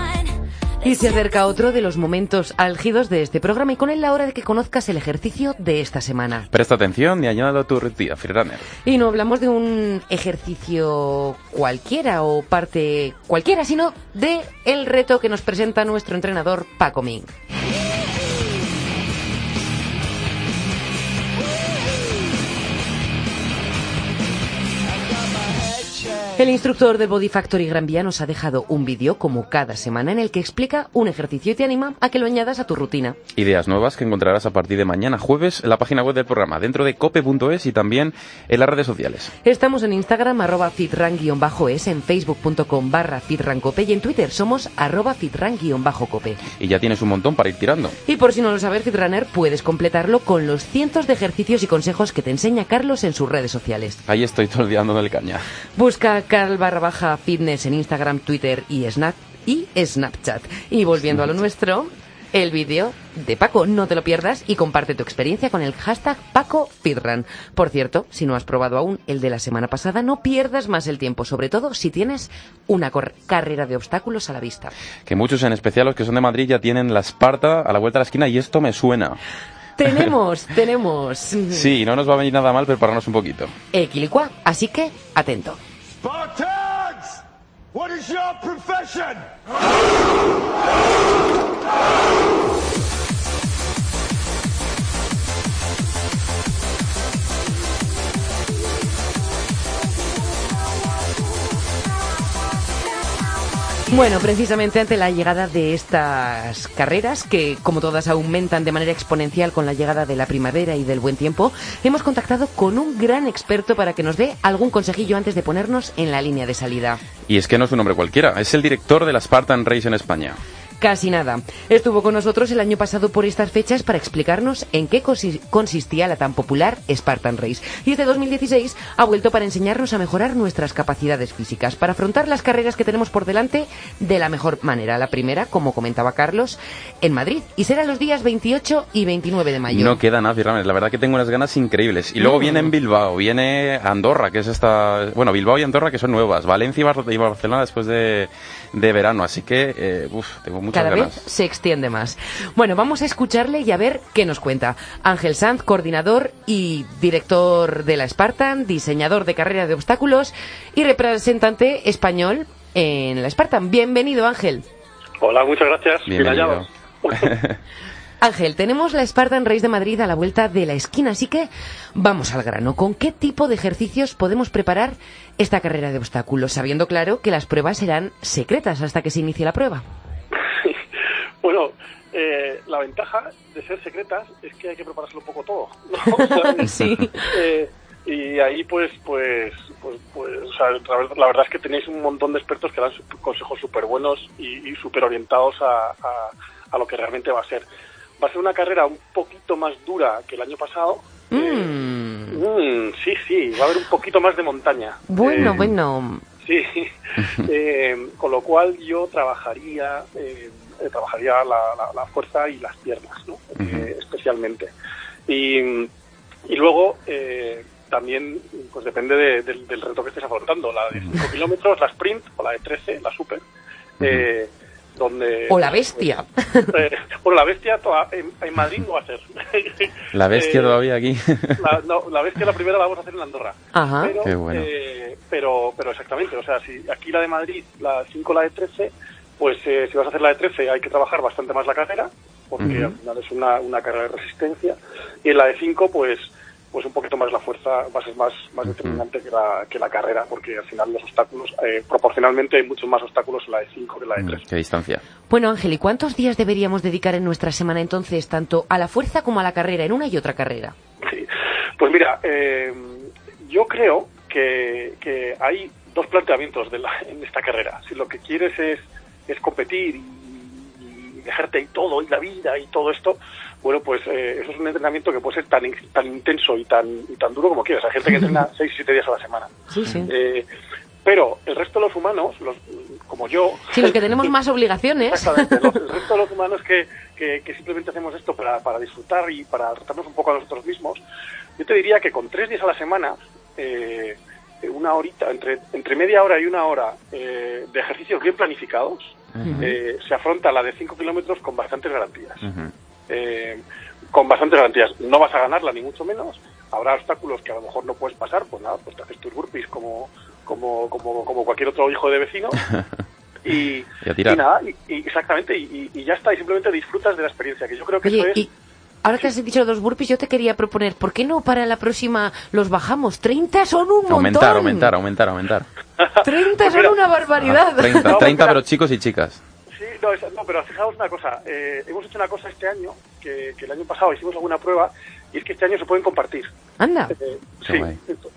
Y se acerca otro de los momentos álgidos de este programa y con él la hora de que conozcas el ejercicio de esta semana. Presta atención y añádalo a tu rutina, freerunner. Y no hablamos de un ejercicio cualquiera o parte cualquiera, sino de el reto que nos presenta nuestro entrenador Paco Ming. El instructor del Body Factory Gran Vía nos ha dejado un vídeo, como cada semana, en el que explica un ejercicio y te anima a que lo añadas a tu rutina. Ideas nuevas que encontrarás a partir de mañana jueves en la página web del programa, dentro de cope.es y también en las redes sociales. Estamos en Instagram, arroba fitran-es, en facebook.com barra fitrancope y en Twitter somos arroba fitran-cope. Y ya tienes un montón para ir tirando. Y por si no lo sabes, Fitrunner, puedes completarlo con los cientos de ejercicios y consejos que te enseña Carlos en sus redes sociales. Ahí estoy todo el día dándole caña. Busca Carl barra baja fitness en Instagram, Twitter y Snap y Snapchat. Y volviendo a lo nuestro, el vídeo de Paco. No te lo pierdas y comparte tu experiencia con el hashtag PacoFitRun. Por cierto, si no has probado aún el de la semana pasada, no pierdas más el tiempo, sobre todo si tienes una carrera de obstáculos a la vista. Que muchos, en especial los que son de Madrid, ya tienen la Esparta a la vuelta de la esquina y esto me suena. Tenemos, tenemos. Sí, no nos va a venir nada mal prepararnos un poquito. Equilicua, así que atento. Spartans! What is your profession? Bueno, precisamente ante la llegada de estas carreras, que como todas aumentan de manera exponencial con la llegada de la primavera y del buen tiempo, hemos contactado con un gran experto para que nos dé algún consejillo antes de ponernos en la línea de salida. Y es que no es un nombre cualquiera, es el director de la Spartan Race en España. Casi nada. Estuvo con nosotros el año pasado por estas fechas para explicarnos en qué consistía la tan popular Spartan Race. Y este 2016 ha vuelto para enseñarnos a mejorar nuestras capacidades físicas, para afrontar las carreras que tenemos por delante de la mejor manera. La primera, como comentaba Carlos, en Madrid. Y será los días 28 y 29 de mayo. No queda nada, Firrames. La verdad que tengo unas ganas increíbles. Y luego mm. viene en Bilbao, viene Andorra, que es esta... Bueno, Bilbao y Andorra que son nuevas. Valencia y Barcelona después de, de verano. Así que, eh, uf, tengo mucho cada vez se extiende más. Bueno, vamos a escucharle y a ver qué nos cuenta. Ángel Sanz, coordinador y director de la Spartan, diseñador de carrera de obstáculos y representante español en la Spartan. Bienvenido, Ángel. Hola, muchas gracias. Bienvenido. Ángel, tenemos la Spartan Race de Madrid a la vuelta de la esquina, así que vamos al grano. ¿Con qué tipo de ejercicios podemos preparar esta carrera de obstáculos, sabiendo claro que las pruebas serán secretas hasta que se inicie la prueba? Bueno, eh, la ventaja de ser secretas es que hay que prepararse un poco todo. ¿no? sí. Eh, y ahí pues pues pues, pues o sea, la verdad es que tenéis un montón de expertos que dan consejos súper buenos y, y súper orientados a, a, a, lo que realmente va a ser va a ser una carrera un poquito más dura que el año pasado. Mm. Eh, mm, sí, sí, va a haber un poquito más de montaña. Bueno, bueno. Sí, con lo cual yo trabajaría, trabajaría la, fuerza y las piernas, ¿no? especialmente. Y, y luego también pues depende del, reto que estés afrontando. La de 5 kilómetros, la sprint, o la de 13, la super. Eh, donde, o la bestia. Eh, bueno, la bestia en, Madrid no va a ser. La bestia eh, todavía aquí. La, no, la bestia la primera la vamos a hacer en Andorra. Ajá. Pero, Qué bueno. pero, pero exactamente, o sea, si aquí la de Madrid, la 5, la de 13, pues si vas a hacer la de 13 hay que trabajar bastante más la carrera, porque al final es una, una carrera de resistencia. Y en la de 5, pues pues un poquito más la fuerza va a ser más, más determinante que la, que la carrera, porque al final los obstáculos, eh, proporcionalmente hay muchos más obstáculos en la de 5 que en la de 3. ¿Qué distancia? Bueno, Ángel, ¿y cuántos días deberíamos dedicar en nuestra semana entonces, tanto a la fuerza como a la carrera, en una y otra carrera? Sí, pues mira, eh, yo creo que, que hay dos planteamientos de la, en esta carrera. Si lo que quieres es, es competir y, y dejarte ahí todo, y la vida y todo esto, bueno, pues eh, eso es un entrenamiento que puede ser tan, tan intenso y tan, y tan duro como quieras. Hay gente que entrena 6 o 7 días a la semana. Sí, sí. Eh, pero el resto de los humanos, los, como yo... Sí, los que tenemos más obligaciones. Exactamente. el resto de los humanos que, que, simplemente hacemos esto para, para, disfrutar y para tratarnos un poco a nosotros mismos, yo te diría que con tres días a la semana, eh, una horita, entre, entre media hora y una hora de ejercicios bien planificados, se afronta la de 5 kilómetros con bastantes garantías eh, con bastantes garantías. No vas a ganarla, ni mucho menos. Habrá obstáculos que a lo mejor no puedes pasar, pues nada, pues te haces tus burpees como, como, como, como cualquier otro hijo de vecino. Y, y, nada, y, exactamente, y, ya está, y simplemente disfrutas de la experiencia, que yo creo que eso es... Ahora que has dicho los burpees, yo te quería proponer, ¿por qué no para la próxima los bajamos? 30 son un montón. Aumentar, aumentar, aumentar, aumentar. 30 son una barbaridad. 30, 30 pero chicos y chicas no, pero fijaos una cosa. Eh, hemos hecho una cosa este año, que, el año pasado hicimos alguna prueba, y es que este año se pueden compartir. Anda. Eh, sí.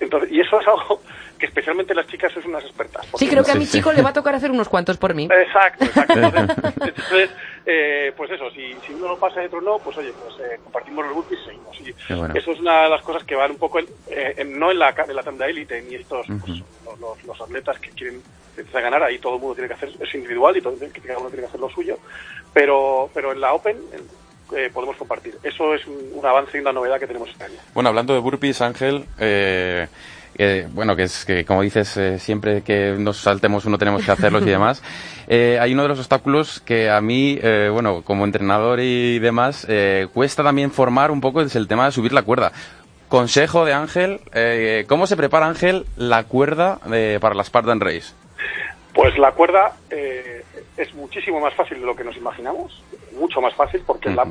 Entonces, y eso es algo que especialmente las chicas son unas expertas. Sí, creo que a mi chico le va a tocar hacer unos cuantos por mí. Exacto, exacto. Entonces, eh, pues eso, si, si uno no pasa y otro no, pues oye, pues compartimos los burpees y seguimos. Y eso es una de las cosas que van un poco, en, no en la, en la tanda élite, ni estos, pues, los, los atletas que quieren a ganar, ahí todo el mundo tiene que hacer, es individual y todo, cada uno tiene que hacer lo suyo, pero, pero en la Open eh, podemos compartir. Eso es un, avance y una novedad que tenemos este año. Bueno, hablando de burpees, Ángel, eh, bueno, que es que como dices, eh, siempre que nos saltemos uno tenemos que hacerlos y demás. hay uno de los obstáculos que a mí, bueno, como entrenador y demás, cuesta también formar un poco, es el tema de subir la cuerda. Consejo de Ángel, ¿cómo se prepara Ángel la cuerda para la Spartan Race? Pues la cuerda eh, es muchísimo más fácil de lo que nos imaginamos, mucho más fácil porque la,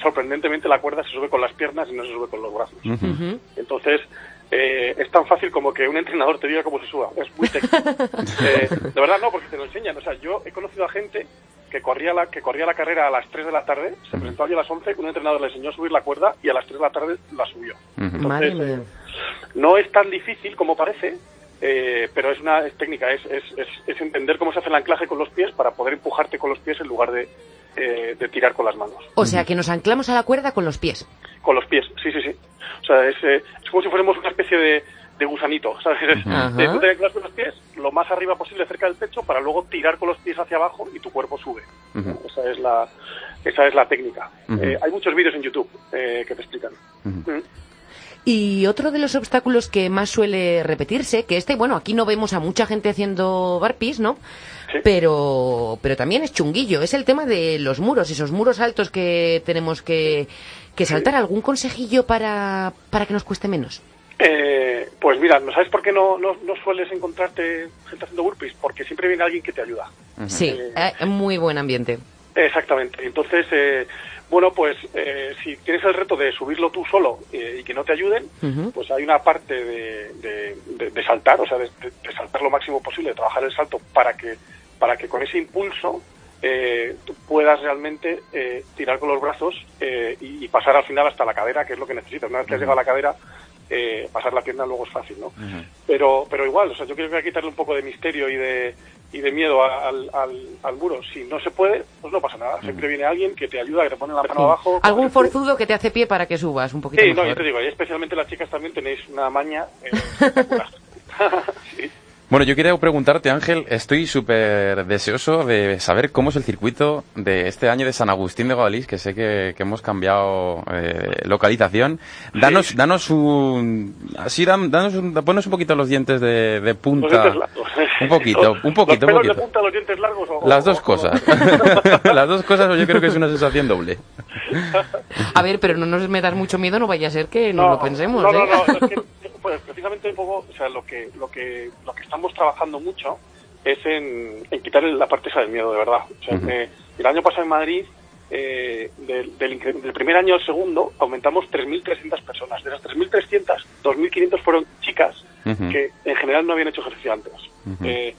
sorprendentemente la cuerda se sube con las piernas y no se sube con los brazos. Entonces, eh, es tan fácil como que un entrenador te diga cómo se suba. Es muy técnico. Eh, de verdad no, porque te lo enseñan. O sea, yo he conocido a gente que corría la, que corría la carrera a las 3 de la tarde, se presentó allí a las 11, un entrenador le enseñó a subir la cuerda y a las 3 de la tarde la subió. Entonces, no es tan difícil como parece, eh, pero es una técnica, es, es, es, entender cómo se hace el anclaje con los pies para poder empujarte con los pies en lugar de, eh, de tirar con las manos. O sea, que nos anclamos a la cuerda con los pies. Con los pies, sí, sí, sí. O sea, es, eh, es como si fuéramos una especie de, de gusanito, ¿sabes? Tú te anclas con los pies lo más arriba posible cerca del pecho para luego tirar con los pies hacia abajo y tu cuerpo sube. Esa es la, esa es la técnica. hay muchos vídeos en YouTube que te explican. Y otro de los obstáculos que más suele repetirse, que este, bueno, aquí no vemos a mucha gente haciendo barpees, ¿no? Pero, pero también es chunguillo, es el tema de los muros, esos muros altos que tenemos que, que saltar. ¿Algún consejillo para, para que nos cueste menos? Eh, pues mira, ¿no sabes por qué no, no, sueles encontrarte gente haciendo burpees? Porque siempre viene alguien que te ayuda. Sí, eh, eh, muy buen ambiente. Exactamente. Entonces, eh, bueno, pues eh, si tienes el reto de subirlo tú solo eh, y que no te ayuden, pues hay una parte de, de, saltar, o sea, de, saltar lo máximo posible, de trabajar el salto para que, para que con ese impulso eh, tú puedas realmente tirar con los brazos y, pasar al final hasta la cadera, que es lo que necesitas. Una vez que has llegado a la cadera, pasar la pierna luego es fácil, ¿no? Pero, pero igual, o sea, yo creo que hay que quitarle un poco de misterio y de, y de miedo al, al, muro. Si no se puede, pues no pasa nada. Siempre viene alguien que te ayuda, que te pone la mano abajo. Algún forzudo que te hace pie para que subas un poquito. Sí, no, yo te digo, y especialmente las chicas también tenéis una maña eh, sí. Bueno, yo quería preguntarte, Ángel, estoy súper deseoso de saber cómo es el circuito de este año de San Agustín de Guadalís, que sé que, hemos cambiado eh, localización. Danos, danos un, así, danos un, ponos un poquito los dientes de, punta. Un poquito, un poquito, ¿Los un poquito. de punta, los dientes largos o, Las dos cosas. Las dos cosas yo creo que es una sensación doble. A ver, pero no nos me das mucho miedo, no vaya a ser que no, lo pensemos. No, no, no, ¿eh? es que pues precisamente un poco, o sea, lo que, lo que, lo que estamos trabajando mucho es en, en quitar la parte esa del miedo, de verdad. O sea, eh, el año pasado en Madrid, eh, del, del, primer año al segundo, aumentamos 3.300 personas. De esas 3.300, 2.500 fueron chicas que en general no habían hecho ejercicio antes. eh,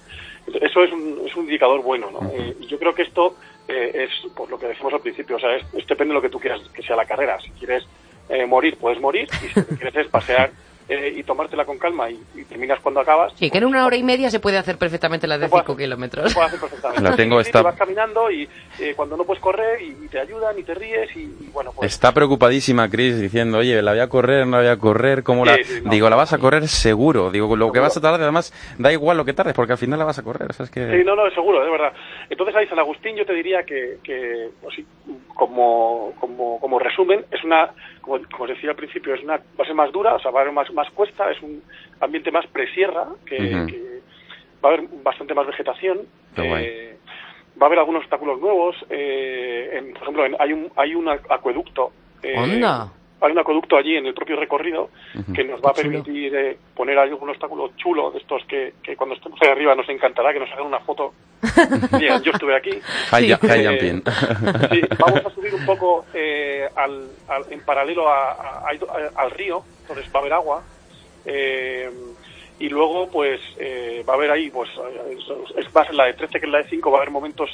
eso es un, es un indicador bueno, ¿no? Eh, yo creo que esto eh, es por lo que decimos al principio, o sea, es, depende de lo que tú quieras que sea la carrera. Si quieres eh, morir, puedes morir, y si lo que quieres es pasear eh, y tomártela con calma y, terminas cuando acabas. Sí, que en una hora y media se puede hacer perfectamente la de 5 kilómetros. Se puede hacer perfectamente. La tengo esta... vas caminando y eh, cuando no puedes correr y, te ayudan y te ríes y, bueno, pues... Está preocupadísima Chris diciendo, oye, la voy a correr, no la voy a correr, ¿cómo la...? Digo, la vas a correr seguro. Digo, lo que vas a tardar, además, da igual lo que tardes, porque al final la vas a correr. O que... Sí, no, no, seguro, es verdad. Entonces ahí San Agustín yo te diría que, que pues, como, como, como resumen, es una como, os decía al principio, es una va a ser más dura, o sea, va a haber más, más cuesta, es un ambiente más presierra, que, va a haber bastante más vegetación. Eh, va a haber algunos obstáculos nuevos. Eh, por ejemplo, hay un hay un acueducto. Eh, ¿Onda? Hay un acueducto allí en el propio recorrido que nos va a permitir eh, poner algún obstáculo chulo de estos que, que, cuando estemos ahí arriba nos encantará que nos hagan una foto. Mira, yo estuve aquí. Eh, sí, vamos a subir un poco eh, al, en paralelo a, al río, entonces va a haber agua. y luego, pues, va a haber ahí, pues, es, a ser la de 13 que es la de 5, va a haber momentos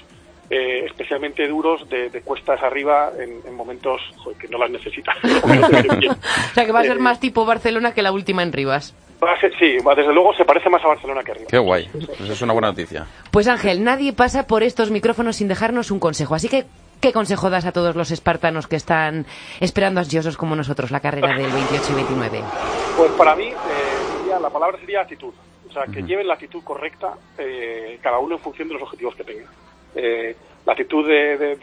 eh, especialmente duros de, cuestas arriba en, momentos que no las necesitas. o sea, que va a ser eh, más tipo Barcelona que la última en Rivas. Va a ser, sí, desde luego se parece más a Barcelona que Rivas. Qué guay, eso es una buena noticia. Pues Ángel, nadie pasa por estos micrófonos sin dejarnos un consejo, así que ¿Qué consejo das a todos los espartanos que están esperando ansiosos como nosotros la carrera del 28 y 29? Pues para mí, eh, la palabra sería actitud. O sea, que lleven la actitud correcta, cada uno en función de los objetivos que tenga eh, la actitud del,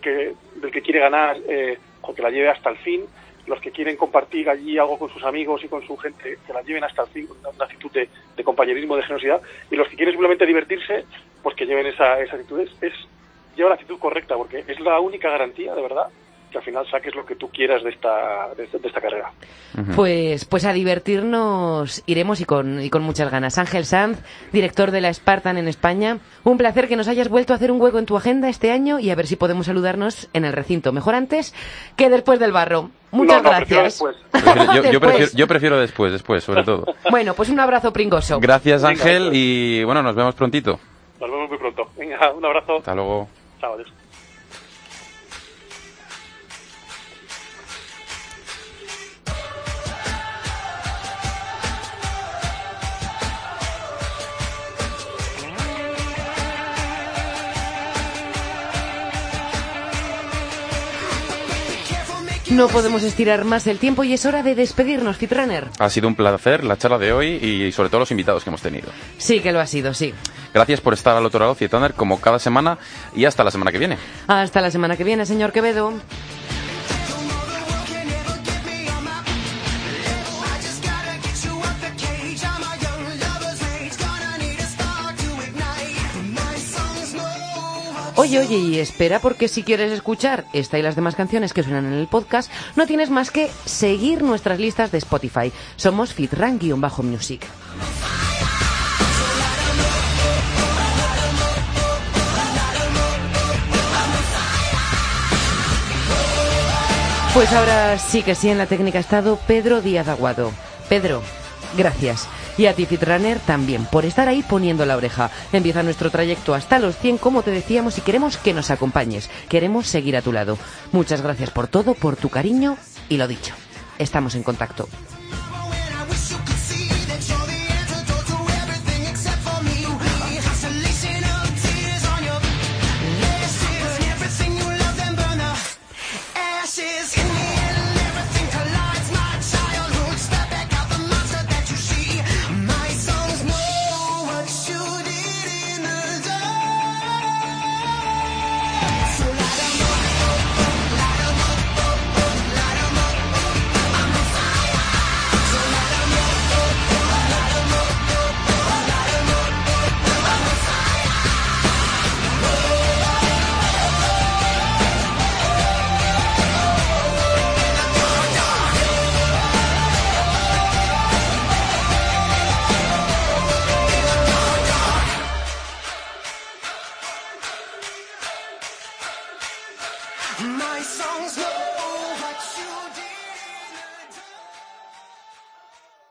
que, del que quiere ganar, eh, que la lleve hasta el fin, los que quieren compartir allí algo con sus amigos y con su gente, que la lleven hasta el fin, una actitud de, compañerismo, de generosidad, y los que quieren simplemente divertirse, pues que lleven esa, esa actitud. Es, es lleva la actitud correcta, porque es la única garantía, de verdad, que al final saques lo que tú quieras de esta, de, esta carrera. Pues, pues a divertirnos iremos y con, y con muchas ganas. Ángel Sanz, director de la Spartan en España, un placer que nos hayas vuelto a hacer un hueco en tu agenda este año y a ver si podemos saludarnos en el recinto. Mejor antes que después del barro. Muchas gracias. yo, prefiero, después, después, sobre todo. Bueno, pues un abrazo pringoso. Gracias Ángel pues. y bueno, nos vemos prontito. Nos vemos muy pronto. Venga, un abrazo. Hasta luego. Chao, adiós. No podemos estirar más el tiempo y es hora de despedirnos, Fitrunner. Ha sido un placer la charla de hoy y sobre todo los invitados que hemos tenido. Sí, que lo ha sido, sí. Gracias por estar al otro lado, Fitrunner, como cada semana y hasta la semana que viene. Hasta la semana que viene, señor Quevedo. Oye, oye, y espera porque si quieres escuchar esta y las demás canciones que suenan en el podcast, no tienes más que seguir nuestras listas de Spotify. Somos fitran-music. Pues ahora sí que sí, en la técnica ha estado Pedro Díaz Aguado. Pedro, gracias. Y a ti, Fitrunner, también, por estar ahí poniendo la oreja. Empieza nuestro trayecto hasta los 100, como te decíamos, y queremos que nos acompañes. Queremos seguir a tu lado. Muchas gracias por todo, por tu cariño y lo dicho. Estamos en contacto.